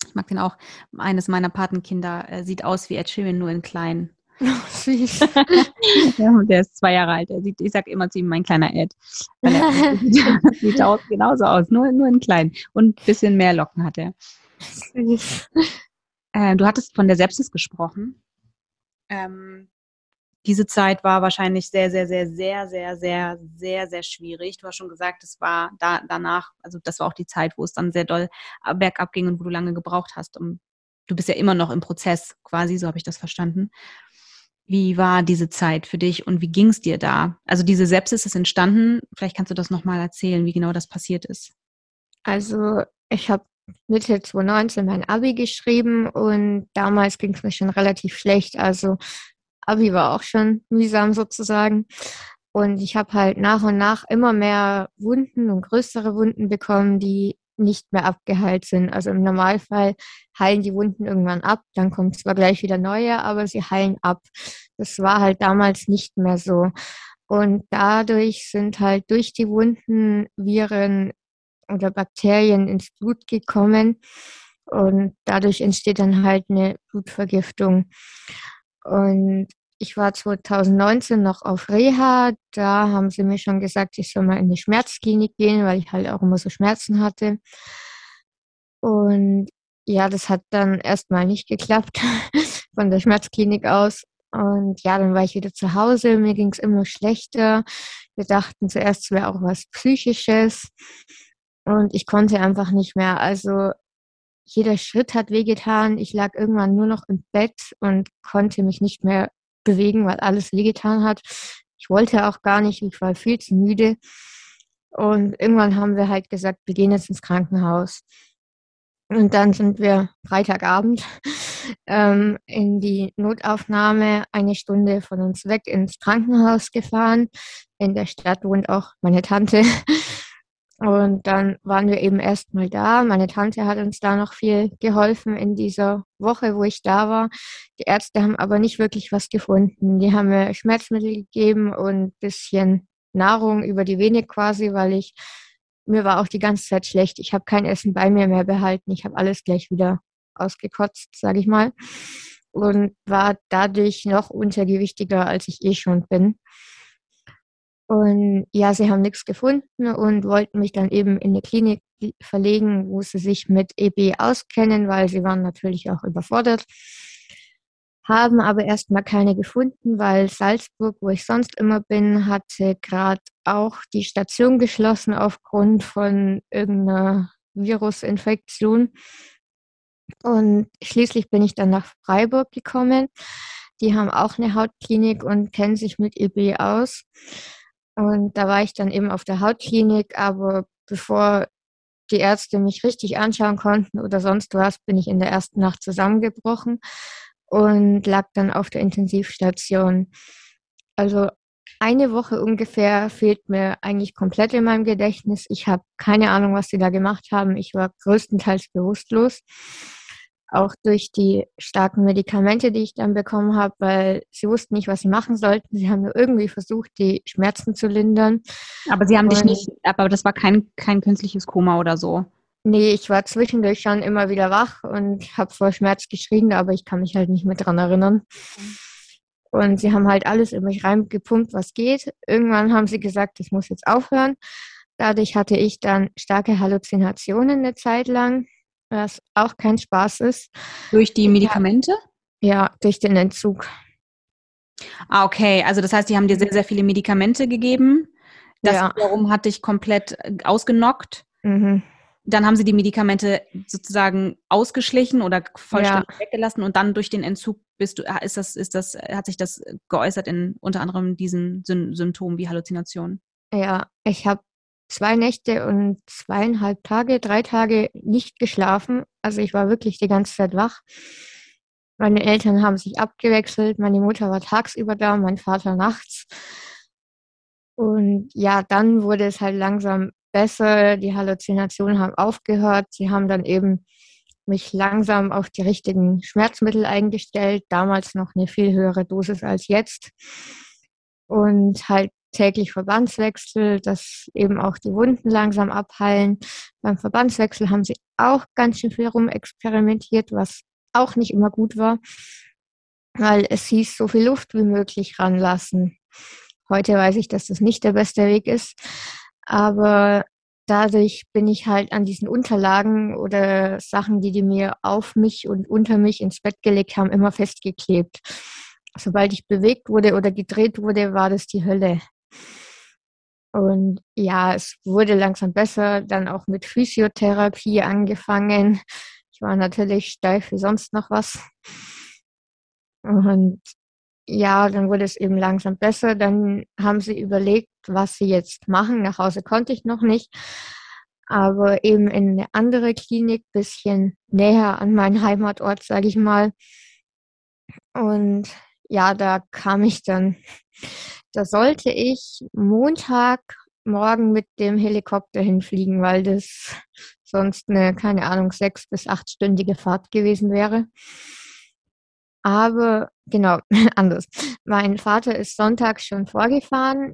Ich mag den auch. Eines meiner Patenkinder äh, sieht aus wie Ed Sheeran, nur in klein. Oh, süß. ja, der ist zwei Jahre alt. Er sieht, ich sage immer zu ihm, mein kleiner Ed. Weil er sieht, sieht aus, genauso aus, nur, nur in klein. Und ein bisschen mehr Locken hat er. Süß. Äh, du hattest von der Sepsis gesprochen. Ähm, diese Zeit war wahrscheinlich sehr, sehr, sehr, sehr, sehr, sehr, sehr, sehr schwierig. Du hast schon gesagt, es war da danach, also das war auch die Zeit, wo es dann sehr doll bergab ging und wo du lange gebraucht hast. Um, du bist ja immer noch im Prozess, quasi, so habe ich das verstanden. Wie war diese Zeit für dich und wie ging es dir da? Also diese Sepsis ist entstanden. Vielleicht kannst du das nochmal erzählen, wie genau das passiert ist. Also ich habe Mitte 2019 mein Abi geschrieben und damals ging es mir schon relativ schlecht. Also Abi war auch schon mühsam sozusagen. Und ich habe halt nach und nach immer mehr Wunden und größere Wunden bekommen, die nicht mehr abgeheilt sind. Also im Normalfall heilen die Wunden irgendwann ab, dann kommt zwar gleich wieder neue, aber sie heilen ab. Das war halt damals nicht mehr so. Und dadurch sind halt durch die Wunden Viren oder Bakterien ins Blut gekommen und dadurch entsteht dann halt eine Blutvergiftung. Und ich war 2019 noch auf Reha. Da haben sie mir schon gesagt, ich soll mal in die Schmerzklinik gehen, weil ich halt auch immer so Schmerzen hatte. Und ja, das hat dann erstmal nicht geklappt von der Schmerzklinik aus. Und ja, dann war ich wieder zu Hause. Mir ging es immer schlechter. Wir dachten zuerst, es wäre auch was Psychisches. Und ich konnte einfach nicht mehr. Also jeder Schritt hat wehgetan. Ich lag irgendwann nur noch im Bett und konnte mich nicht mehr bewegen, weil alles wehgetan hat. Ich wollte auch gar nicht, ich war viel zu müde. Und irgendwann haben wir halt gesagt, wir gehen jetzt ins Krankenhaus. Und dann sind wir Freitagabend ähm, in die Notaufnahme, eine Stunde von uns weg ins Krankenhaus gefahren. In der Stadt wohnt auch meine Tante. Und dann waren wir eben erstmal da. Meine Tante hat uns da noch viel geholfen in dieser Woche, wo ich da war. Die Ärzte haben aber nicht wirklich was gefunden. Die haben mir Schmerzmittel gegeben und bisschen Nahrung über die Vene quasi, weil ich mir war auch die ganze Zeit schlecht. Ich habe kein Essen bei mir mehr behalten. Ich habe alles gleich wieder ausgekotzt, sage ich mal. Und war dadurch noch untergewichtiger, als ich eh schon bin. Und ja, sie haben nichts gefunden und wollten mich dann eben in eine Klinik verlegen, wo sie sich mit EB auskennen, weil sie waren natürlich auch überfordert. Haben aber erstmal keine gefunden, weil Salzburg, wo ich sonst immer bin, hatte gerade auch die Station geschlossen aufgrund von irgendeiner Virusinfektion. Und schließlich bin ich dann nach Freiburg gekommen. Die haben auch eine Hautklinik und kennen sich mit EB aus. Und da war ich dann eben auf der Hautklinik, aber bevor die Ärzte mich richtig anschauen konnten oder sonst was, bin ich in der ersten Nacht zusammengebrochen und lag dann auf der Intensivstation. Also eine Woche ungefähr fehlt mir eigentlich komplett in meinem Gedächtnis. Ich habe keine Ahnung, was sie da gemacht haben. Ich war größtenteils bewusstlos auch durch die starken Medikamente, die ich dann bekommen habe, weil sie wussten nicht, was sie machen sollten. Sie haben nur irgendwie versucht, die Schmerzen zu lindern. Aber sie haben Und dich nicht, aber das war kein, kein künstliches Koma oder so. Nee, ich war zwischendurch schon immer wieder wach und habe vor Schmerz geschrien, aber ich kann mich halt nicht mehr dran erinnern. Und sie haben halt alles in mich reingepumpt, was geht. Irgendwann haben sie gesagt, das muss jetzt aufhören. Dadurch hatte ich dann starke Halluzinationen eine Zeit lang, was auch kein Spaß ist. Durch die Medikamente? Ja, durch den Entzug. Ah, okay. Also das heißt, die haben dir sehr, sehr viele Medikamente gegeben. Das ja. wiederum hat dich komplett äh, ausgenockt. Mhm. Dann haben sie die Medikamente sozusagen ausgeschlichen oder vollständig ja. weggelassen und dann durch den Entzug bist du, äh, ist das, ist das, hat sich das geäußert in unter anderem diesen Symptomen wie Halluzinationen? Ja, ich habe zwei Nächte und zweieinhalb Tage, drei Tage nicht geschlafen. Also ich war wirklich die ganze Zeit wach. Meine Eltern haben sich abgewechselt. Meine Mutter war tagsüber da, mein Vater nachts. Und ja, dann wurde es halt langsam besser. Die Halluzinationen haben aufgehört. Sie haben dann eben mich langsam auf die richtigen Schmerzmittel eingestellt. Damals noch eine viel höhere Dosis als jetzt. Und halt täglich Verbandswechsel, dass eben auch die Wunden langsam abheilen. Beim Verbandswechsel haben sie auch ganz schön viel rumexperimentiert, was auch nicht immer gut war, weil es hieß, so viel Luft wie möglich ranlassen. Heute weiß ich, dass das nicht der beste Weg ist, aber dadurch bin ich halt an diesen Unterlagen oder Sachen, die die mir auf mich und unter mich ins Bett gelegt haben, immer festgeklebt. Sobald ich bewegt wurde oder gedreht wurde, war das die Hölle. Und ja, es wurde langsam besser, dann auch mit Physiotherapie angefangen. Ich war natürlich steif wie sonst noch was. Und ja, dann wurde es eben langsam besser. Dann haben sie überlegt, was sie jetzt machen. Nach Hause konnte ich noch nicht. Aber eben in eine andere Klinik, bisschen näher an meinen Heimatort, sage ich mal. Und ja, da kam ich dann. Da sollte ich Montagmorgen mit dem Helikopter hinfliegen, weil das sonst eine, keine Ahnung, sechs bis achtstündige Fahrt gewesen wäre. Aber genau, anders. Mein Vater ist Sonntag schon vorgefahren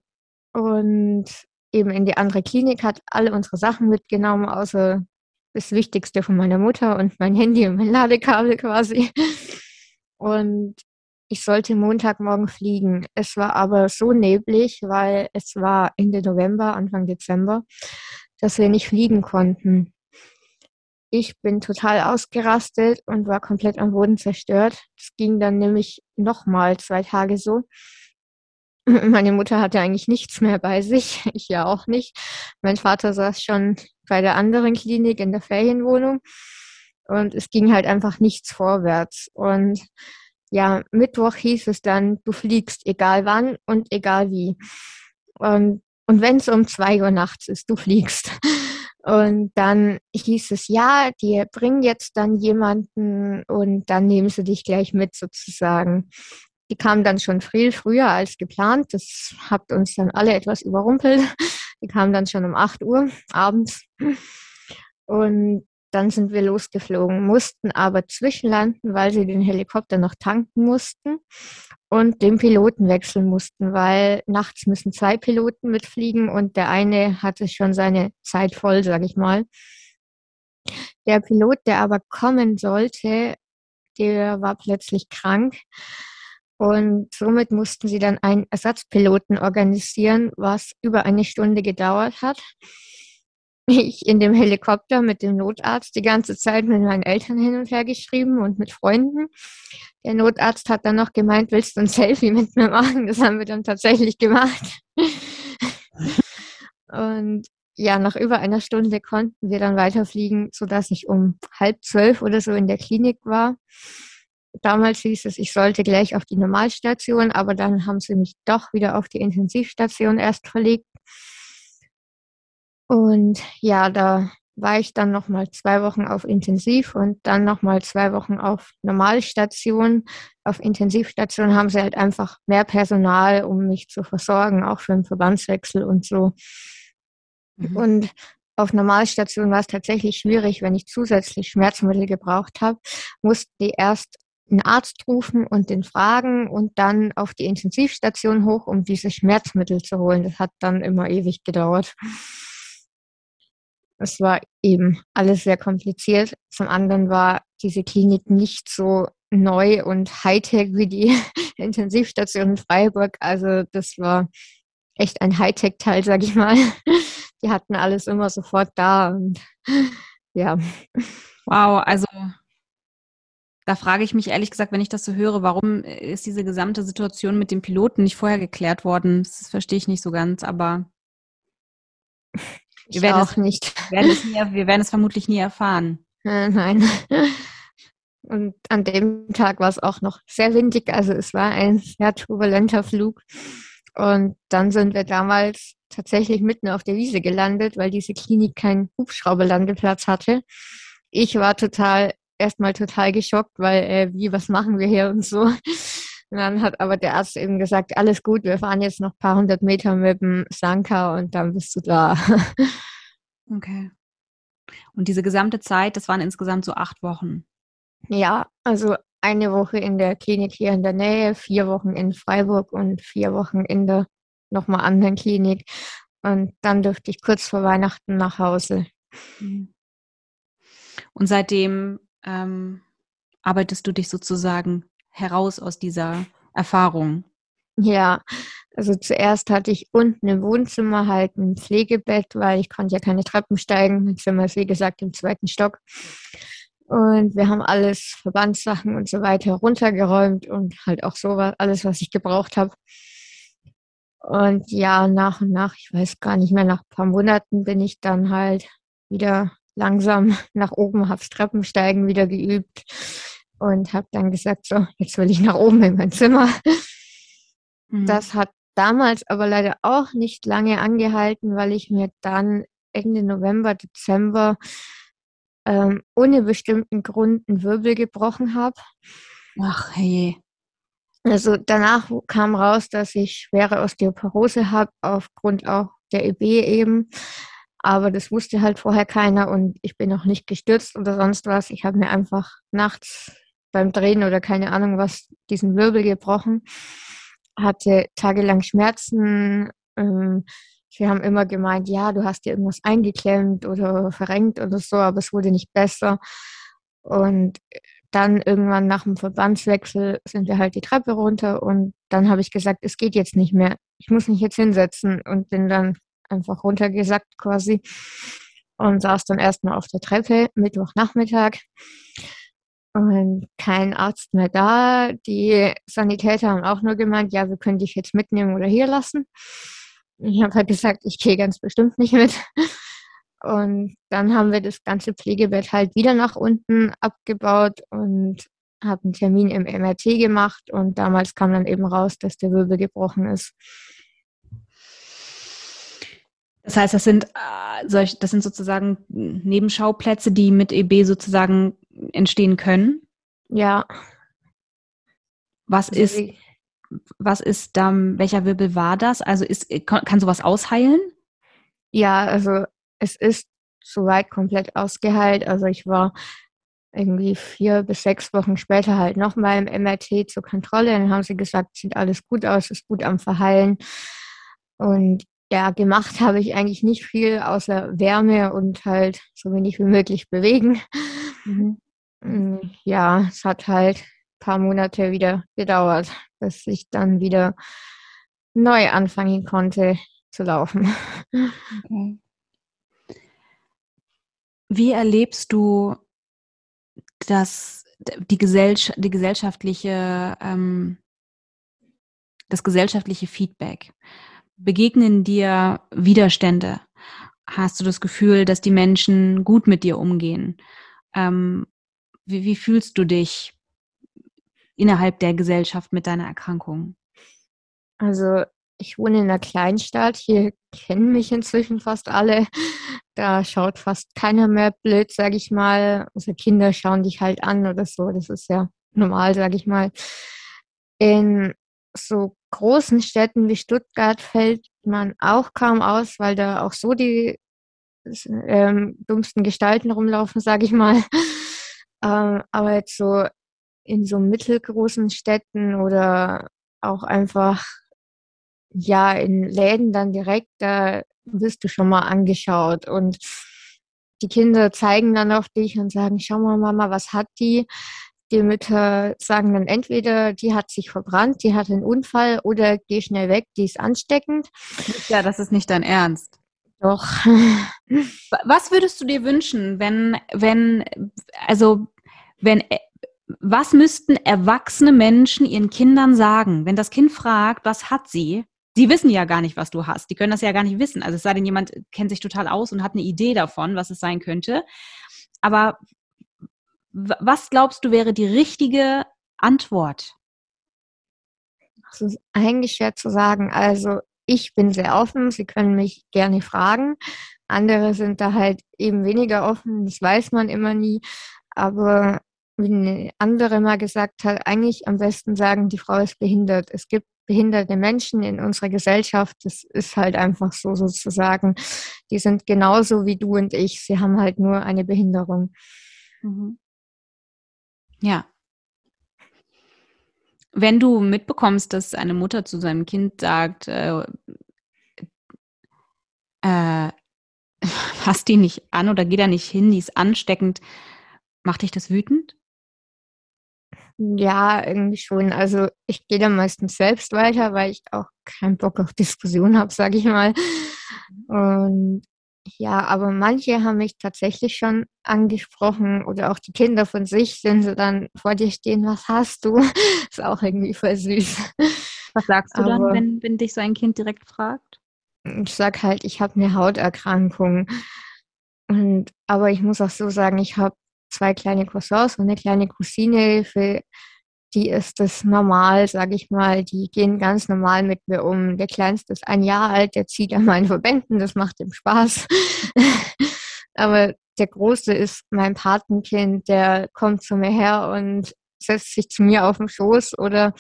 und eben in die andere Klinik, hat alle unsere Sachen mitgenommen, außer das Wichtigste von meiner Mutter und mein Handy und mein Ladekabel quasi. Und ich sollte Montagmorgen fliegen. Es war aber so neblig, weil es war Ende November, Anfang Dezember, dass wir nicht fliegen konnten. Ich bin total ausgerastet und war komplett am Boden zerstört. Es ging dann nämlich nochmal zwei Tage so. Meine Mutter hatte eigentlich nichts mehr bei sich, ich ja auch nicht. Mein Vater saß schon bei der anderen Klinik in der Ferienwohnung und es ging halt einfach nichts vorwärts. Und ja, Mittwoch hieß es dann, du fliegst egal wann und egal wie. Und, und wenn es um zwei Uhr nachts ist, du fliegst. Und dann hieß es, ja, die bringen jetzt dann jemanden und dann nehmen sie dich gleich mit sozusagen. Die kamen dann schon viel früher als geplant. Das hat uns dann alle etwas überrumpelt. Die kamen dann schon um 8 Uhr abends. Und dann sind wir losgeflogen, mussten aber zwischenlanden, weil sie den Helikopter noch tanken mussten und den Piloten wechseln mussten, weil nachts müssen zwei Piloten mitfliegen und der eine hatte schon seine Zeit voll, sag ich mal. Der Pilot, der aber kommen sollte, der war plötzlich krank und somit mussten sie dann einen Ersatzpiloten organisieren, was über eine Stunde gedauert hat ich in dem Helikopter mit dem Notarzt die ganze Zeit mit meinen Eltern hin und her geschrieben und mit Freunden. Der Notarzt hat dann noch gemeint, willst du ein Selfie mit mir machen? Das haben wir dann tatsächlich gemacht. und ja, nach über einer Stunde konnten wir dann weiterfliegen, sodass ich um halb zwölf oder so in der Klinik war. Damals hieß es, ich sollte gleich auf die Normalstation, aber dann haben sie mich doch wieder auf die Intensivstation erst verlegt. Und ja, da war ich dann nochmal zwei Wochen auf Intensiv und dann nochmal zwei Wochen auf Normalstation. Auf Intensivstation haben sie halt einfach mehr Personal, um mich zu versorgen, auch für den Verbandswechsel und so. Mhm. Und auf Normalstation war es tatsächlich schwierig, wenn ich zusätzlich Schmerzmittel gebraucht habe, mussten die erst einen Arzt rufen und den fragen und dann auf die Intensivstation hoch, um diese Schmerzmittel zu holen. Das hat dann immer ewig gedauert. Es war eben alles sehr kompliziert. Zum anderen war diese Klinik nicht so neu und Hightech wie die Intensivstation in Freiburg. Also das war echt ein Hightech-Teil, sag ich mal. Die hatten alles immer sofort da und ja. Wow, also da frage ich mich ehrlich gesagt, wenn ich das so höre, warum ist diese gesamte Situation mit dem Piloten nicht vorher geklärt worden? Das verstehe ich nicht so ganz, aber wir werden, es, nicht. Werden es nie, wir werden es vermutlich nie erfahren. Äh, nein. Und an dem Tag war es auch noch sehr windig, also es war ein sehr turbulenter Flug. Und dann sind wir damals tatsächlich mitten auf der Wiese gelandet, weil diese Klinik keinen Hubschrauberlandeplatz hatte. Ich war total, erstmal total geschockt, weil, äh, wie, was machen wir hier und so. Und dann hat aber der Arzt eben gesagt, alles gut, wir fahren jetzt noch ein paar hundert Meter mit dem Sanka und dann bist du da. Okay. Und diese gesamte Zeit, das waren insgesamt so acht Wochen. Ja, also eine Woche in der Klinik hier in der Nähe, vier Wochen in Freiburg und vier Wochen in der nochmal anderen Klinik. Und dann dürfte ich kurz vor Weihnachten nach Hause. Mhm. Und seitdem ähm, arbeitest du dich sozusagen heraus aus dieser Erfahrung? Ja, also zuerst hatte ich unten im Wohnzimmer halt ein Pflegebett, weil ich konnte ja keine Treppen steigen. Mein Zimmer ist wie gesagt im zweiten Stock. Und wir haben alles, Verbandssachen und so weiter runtergeräumt und halt auch so alles, was ich gebraucht habe. Und ja, nach und nach, ich weiß gar nicht mehr, nach ein paar Monaten bin ich dann halt wieder langsam nach oben, hab's Treppensteigen wieder geübt und habe dann gesagt, so, jetzt will ich nach oben in mein Zimmer. Mhm. Das hat damals aber leider auch nicht lange angehalten, weil ich mir dann Ende November, Dezember ähm, ohne bestimmten Grund einen Wirbel gebrochen habe. Ach hey. Also danach kam raus, dass ich schwere Osteoporose habe, aufgrund auch der EB eben. Aber das wusste halt vorher keiner und ich bin auch nicht gestürzt oder sonst was. Ich habe mir einfach nachts beim Drehen oder keine Ahnung was diesen Wirbel gebrochen, hatte tagelang Schmerzen. Ähm, sie haben immer gemeint, ja, du hast dir irgendwas eingeklemmt oder verrenkt oder so, aber es wurde nicht besser. Und dann irgendwann nach dem Verbandswechsel sind wir halt die Treppe runter und dann habe ich gesagt, es geht jetzt nicht mehr. Ich muss mich jetzt hinsetzen und bin dann einfach runtergesackt quasi und saß dann erstmal auf der Treppe Mittwochnachmittag und kein Arzt mehr da. Die Sanitäter haben auch nur gemeint, ja, wir können dich jetzt mitnehmen oder hier lassen. Ich habe halt gesagt, ich gehe ganz bestimmt nicht mit. Und dann haben wir das ganze Pflegebett halt wieder nach unten abgebaut und habe einen Termin im MRT gemacht und damals kam dann eben raus, dass der Wirbel gebrochen ist. Das heißt, das sind, äh, das sind sozusagen Nebenschauplätze, die mit EB sozusagen entstehen können? Ja. Was also ist, was ist dann, welcher Wirbel war das? Also ist, kann sowas ausheilen? Ja, also es ist soweit komplett ausgeheilt. Also ich war irgendwie vier bis sechs Wochen später halt nochmal im MRT zur Kontrolle. Dann haben sie gesagt, sieht alles gut aus, ist gut am Verheilen. Und ja, gemacht habe ich eigentlich nicht viel außer Wärme und halt so wenig wie möglich bewegen. Mhm. Mm, ja, es hat halt ein paar Monate wieder gedauert, bis ich dann wieder neu anfangen konnte zu laufen. Wie erlebst du das, die, Gesell die gesellschaftliche, ähm, das gesellschaftliche Feedback? Begegnen dir Widerstände? Hast du das Gefühl, dass die Menschen gut mit dir umgehen? Ähm, wie, wie fühlst du dich innerhalb der Gesellschaft mit deiner Erkrankung? Also ich wohne in einer Kleinstadt. Hier kennen mich inzwischen fast alle. Da schaut fast keiner mehr blöd, sage ich mal. Also Kinder schauen dich halt an oder so. Das ist ja normal, sage ich mal. In so großen Städten wie Stuttgart fällt man auch kaum aus, weil da auch so die ähm, dummsten Gestalten rumlaufen, sage ich mal. Ähm, aber jetzt so in so mittelgroßen Städten oder auch einfach ja in Läden dann direkt, da wirst du schon mal angeschaut und die Kinder zeigen dann auf dich und sagen, schau mal Mama, was hat die? Die Mütter sagen dann entweder, die hat sich verbrannt, die hat einen Unfall oder geh schnell weg, die ist ansteckend. Ja, das ist nicht dein Ernst. Doch. Was würdest du dir wünschen, wenn, wenn, also, wenn, äh, was müssten erwachsene Menschen ihren Kindern sagen, wenn das Kind fragt, was hat sie? Die wissen ja gar nicht, was du hast. Die können das ja gar nicht wissen. Also es sei denn, jemand kennt sich total aus und hat eine Idee davon, was es sein könnte. Aber was glaubst du wäre die richtige Antwort? Das ist eigentlich schwer zu sagen. Also ich bin sehr offen, Sie können mich gerne fragen. Andere sind da halt eben weniger offen, das weiß man immer nie. Aber wie eine andere mal gesagt hat, eigentlich am besten sagen, die Frau ist behindert. Es gibt behinderte Menschen in unserer Gesellschaft. Das ist halt einfach so sozusagen. Die sind genauso wie du und ich. Sie haben halt nur eine Behinderung. Mhm. Ja. Wenn du mitbekommst, dass eine Mutter zu seinem Kind sagt, äh, äh, fass die nicht an oder geh da nicht hin, die ist ansteckend, macht dich das wütend? Ja, irgendwie schon. Also ich gehe dann meistens selbst weiter, weil ich auch keinen Bock auf Diskussion habe, sage ich mal. Und ja, aber manche haben mich tatsächlich schon angesprochen oder auch die Kinder von sich, wenn sie dann vor dir stehen, was hast du? ist auch irgendwie voll süß. Was sagst du aber, dann, wenn, wenn dich so ein Kind direkt fragt? Ich sag halt, ich habe eine Hauterkrankung. Und aber ich muss auch so sagen, ich habe zwei kleine Cousins und eine kleine Cousine, für die ist das normal, sage ich mal. Die gehen ganz normal mit mir um. Der Kleinste ist ein Jahr alt, der zieht an meinen Verbänden, das macht ihm Spaß. Aber der Große ist mein Patenkind, der kommt zu mir her und setzt sich zu mir auf den Schoß oder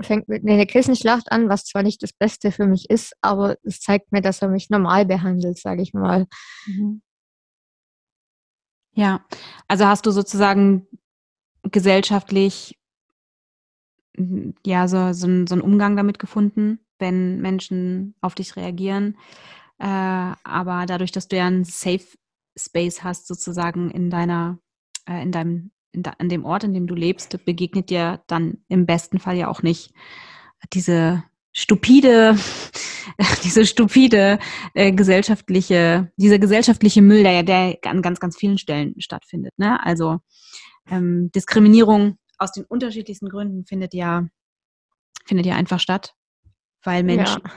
fängt mit mir eine Kissenschlacht an, was zwar nicht das Beste für mich ist, aber es zeigt mir, dass er mich normal behandelt, sage ich mal. Mhm. Ja, also hast du sozusagen gesellschaftlich ja so, so, so einen Umgang damit gefunden, wenn Menschen auf dich reagieren. Äh, aber dadurch, dass du ja einen Safe Space hast, sozusagen in deiner, äh, in deinem, in, de, in dem Ort, in dem du lebst, begegnet dir dann im besten Fall ja auch nicht diese stupide, diese stupide äh, gesellschaftliche, dieser gesellschaftliche Müll, der ja der an ganz, ganz vielen Stellen stattfindet. Ne? Also ähm, Diskriminierung aus den unterschiedlichsten Gründen findet ja, findet ja einfach statt, weil Menschen ja.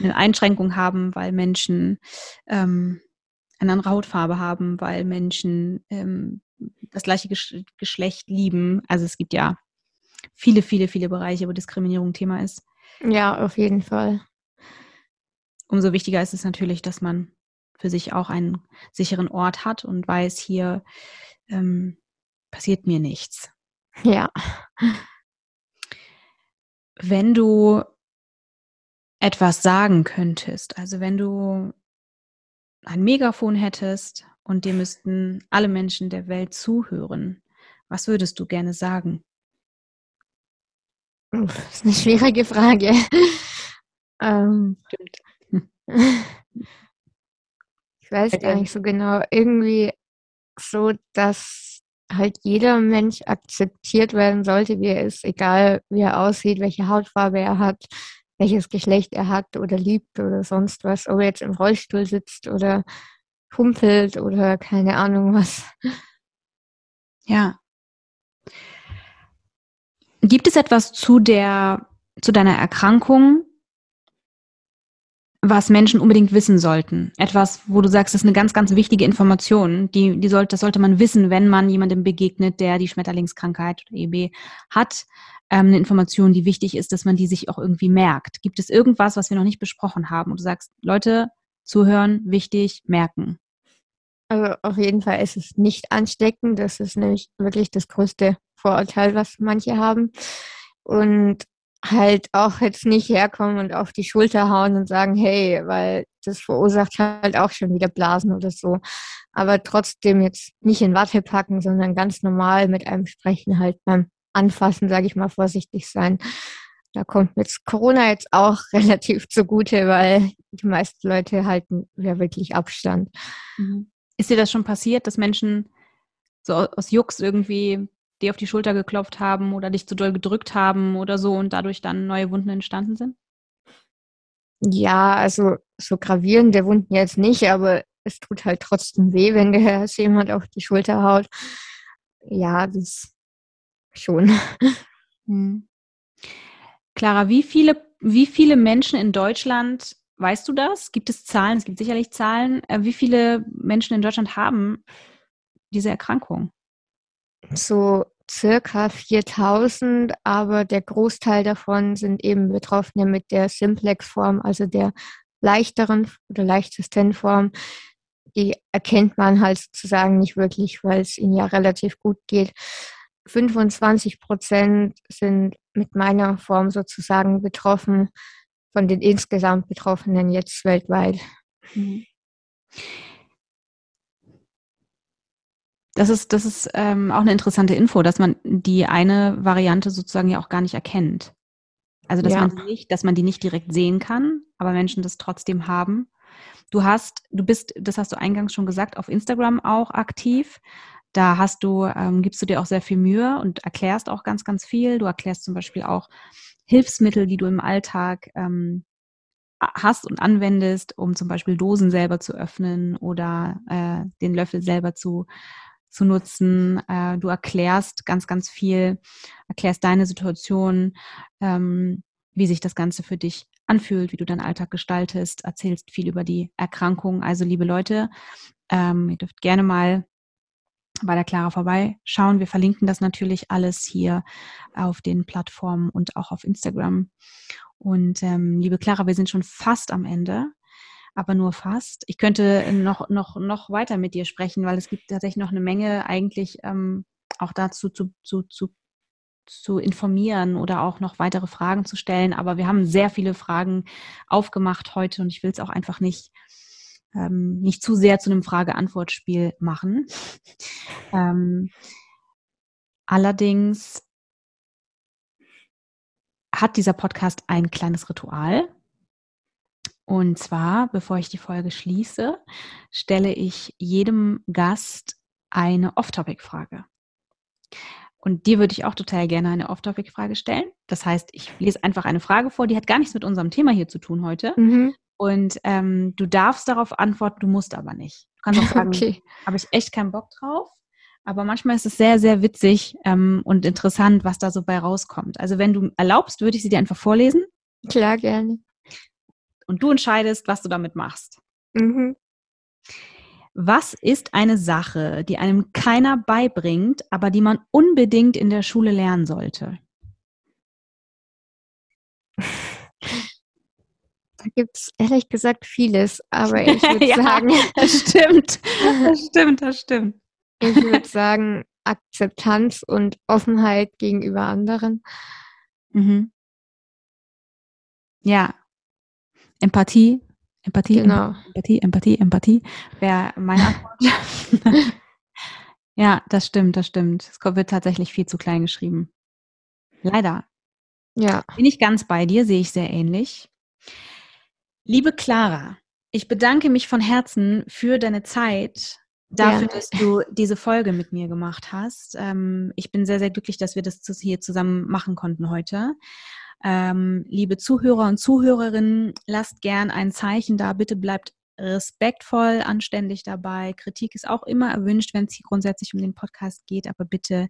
eine Einschränkung haben, weil Menschen ähm, eine andere Hautfarbe haben, weil Menschen ähm, das gleiche Geschlecht lieben. Also es gibt ja viele, viele, viele Bereiche, wo Diskriminierung Thema ist. Ja, auf jeden Fall. Umso wichtiger ist es natürlich, dass man für sich auch einen sicheren Ort hat und weiß, hier ähm, passiert mir nichts. Ja. Wenn du etwas sagen könntest, also wenn du ein Megafon hättest und dir müssten alle Menschen der Welt zuhören, was würdest du gerne sagen? Das ist eine schwierige Frage. ähm, Stimmt. ich weiß gar nicht so genau. Irgendwie so, dass halt jeder Mensch akzeptiert werden sollte, wie er ist, egal wie er aussieht, welche Hautfarbe er hat, welches Geschlecht er hat oder liebt oder sonst was, ob er jetzt im Rollstuhl sitzt oder humpelt oder keine Ahnung was. Ja, Gibt es etwas zu der, zu deiner Erkrankung, was Menschen unbedingt wissen sollten? Etwas, wo du sagst, das ist eine ganz, ganz wichtige Information, die, die sollte, das sollte man wissen, wenn man jemandem begegnet, der die Schmetterlingskrankheit oder EB hat. Ähm, eine Information, die wichtig ist, dass man die sich auch irgendwie merkt. Gibt es irgendwas, was wir noch nicht besprochen haben? Und du sagst, Leute, zuhören, wichtig, merken. Also auf jeden Fall ist es nicht ansteckend. Das ist nämlich wirklich das größte Vorurteil, was manche haben. Und halt auch jetzt nicht herkommen und auf die Schulter hauen und sagen, hey, weil das verursacht halt auch schon wieder Blasen oder so. Aber trotzdem jetzt nicht in Watte packen, sondern ganz normal mit einem Sprechen halt beim Anfassen, sage ich mal, vorsichtig sein. Da kommt jetzt Corona jetzt auch relativ zugute, weil die meisten Leute halten ja wirklich Abstand. Mhm. Ist dir das schon passiert, dass Menschen so aus Jux irgendwie dir auf die Schulter geklopft haben oder dich zu doll gedrückt haben oder so und dadurch dann neue Wunden entstanden sind? Ja, also so gravierende Wunden jetzt nicht, aber es tut halt trotzdem weh, wenn dir jemand auf die Schulter haut. Ja, das schon. Hm. Clara, wie viele, wie viele Menschen in Deutschland, weißt du das? Gibt es Zahlen? Es gibt sicherlich Zahlen. Äh, wie viele Menschen in Deutschland haben diese Erkrankung? So circa 4000, aber der Großteil davon sind eben Betroffene mit der Simplex-Form, also der leichteren oder leichtesten Form. Die erkennt man halt sozusagen nicht wirklich, weil es ihnen ja relativ gut geht. 25 Prozent sind mit meiner Form sozusagen betroffen, von den insgesamt Betroffenen jetzt weltweit. Mhm. Das ist, das ist ähm, auch eine interessante Info, dass man die eine Variante sozusagen ja auch gar nicht erkennt. Also dass ja. man nicht, dass man die nicht direkt sehen kann, aber Menschen das trotzdem haben. Du hast, du bist, das hast du eingangs schon gesagt, auf Instagram auch aktiv. Da hast du, ähm, gibst du dir auch sehr viel Mühe und erklärst auch ganz, ganz viel. Du erklärst zum Beispiel auch Hilfsmittel, die du im Alltag ähm, hast und anwendest, um zum Beispiel Dosen selber zu öffnen oder äh, den Löffel selber zu zu nutzen. Äh, du erklärst ganz, ganz viel, erklärst deine Situation, ähm, wie sich das Ganze für dich anfühlt, wie du deinen Alltag gestaltest, erzählst viel über die Erkrankung. Also liebe Leute, ähm, ihr dürft gerne mal bei der Clara vorbeischauen. Wir verlinken das natürlich alles hier auf den Plattformen und auch auf Instagram. Und ähm, liebe Clara, wir sind schon fast am Ende aber nur fast. Ich könnte noch, noch, noch weiter mit dir sprechen, weil es gibt tatsächlich noch eine Menge eigentlich ähm, auch dazu zu, zu, zu, zu informieren oder auch noch weitere Fragen zu stellen. Aber wir haben sehr viele Fragen aufgemacht heute und ich will es auch einfach nicht, ähm, nicht zu sehr zu einem Frage-Antwort-Spiel machen. ähm, allerdings hat dieser Podcast ein kleines Ritual. Und zwar, bevor ich die Folge schließe, stelle ich jedem Gast eine Off-Topic-Frage. Und dir würde ich auch total gerne eine Off-Topic-Frage stellen. Das heißt, ich lese einfach eine Frage vor, die hat gar nichts mit unserem Thema hier zu tun heute. Mhm. Und ähm, du darfst darauf antworten, du musst aber nicht. Du kannst auch sagen, okay. habe ich echt keinen Bock drauf. Aber manchmal ist es sehr, sehr witzig ähm, und interessant, was da so bei rauskommt. Also wenn du erlaubst, würde ich sie dir einfach vorlesen. Klar, gerne und du entscheidest, was du damit machst. Mhm. Was ist eine Sache, die einem keiner beibringt, aber die man unbedingt in der Schule lernen sollte? Da gibt es ehrlich gesagt vieles, aber ich würde ja, sagen. Das stimmt. Das stimmt, das stimmt. Ich würde sagen, Akzeptanz und Offenheit gegenüber anderen. Mhm. Ja, Empathie, Empathie, genau. Empathie, Empathie, Empathie wäre meine Antwort. ja, das stimmt, das stimmt. Es wird tatsächlich viel zu klein geschrieben. Leider. Ja. Bin ich ganz bei dir, sehe ich sehr ähnlich. Liebe Clara, ich bedanke mich von Herzen für deine Zeit, dafür, ja. dass du diese Folge mit mir gemacht hast. Ähm, ich bin sehr, sehr glücklich, dass wir das hier zusammen machen konnten heute. Ähm, liebe Zuhörer und Zuhörerinnen, lasst gern ein Zeichen da. Bitte bleibt respektvoll, anständig dabei. Kritik ist auch immer erwünscht, wenn es hier grundsätzlich um den Podcast geht, aber bitte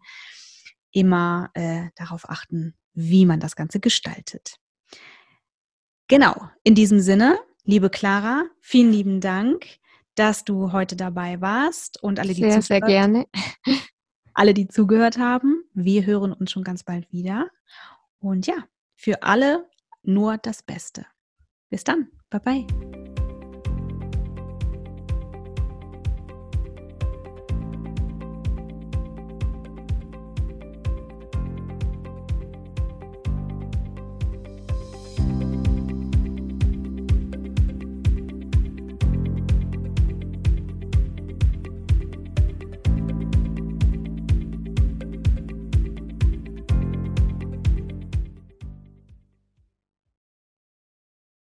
immer äh, darauf achten, wie man das Ganze gestaltet. Genau, in diesem Sinne, liebe Clara, vielen lieben Dank, dass du heute dabei warst und alle, die sehr, sehr gerne. Alle, die zugehört haben, wir hören uns schon ganz bald wieder. Und ja, für alle nur das Beste. Bis dann. Bye bye.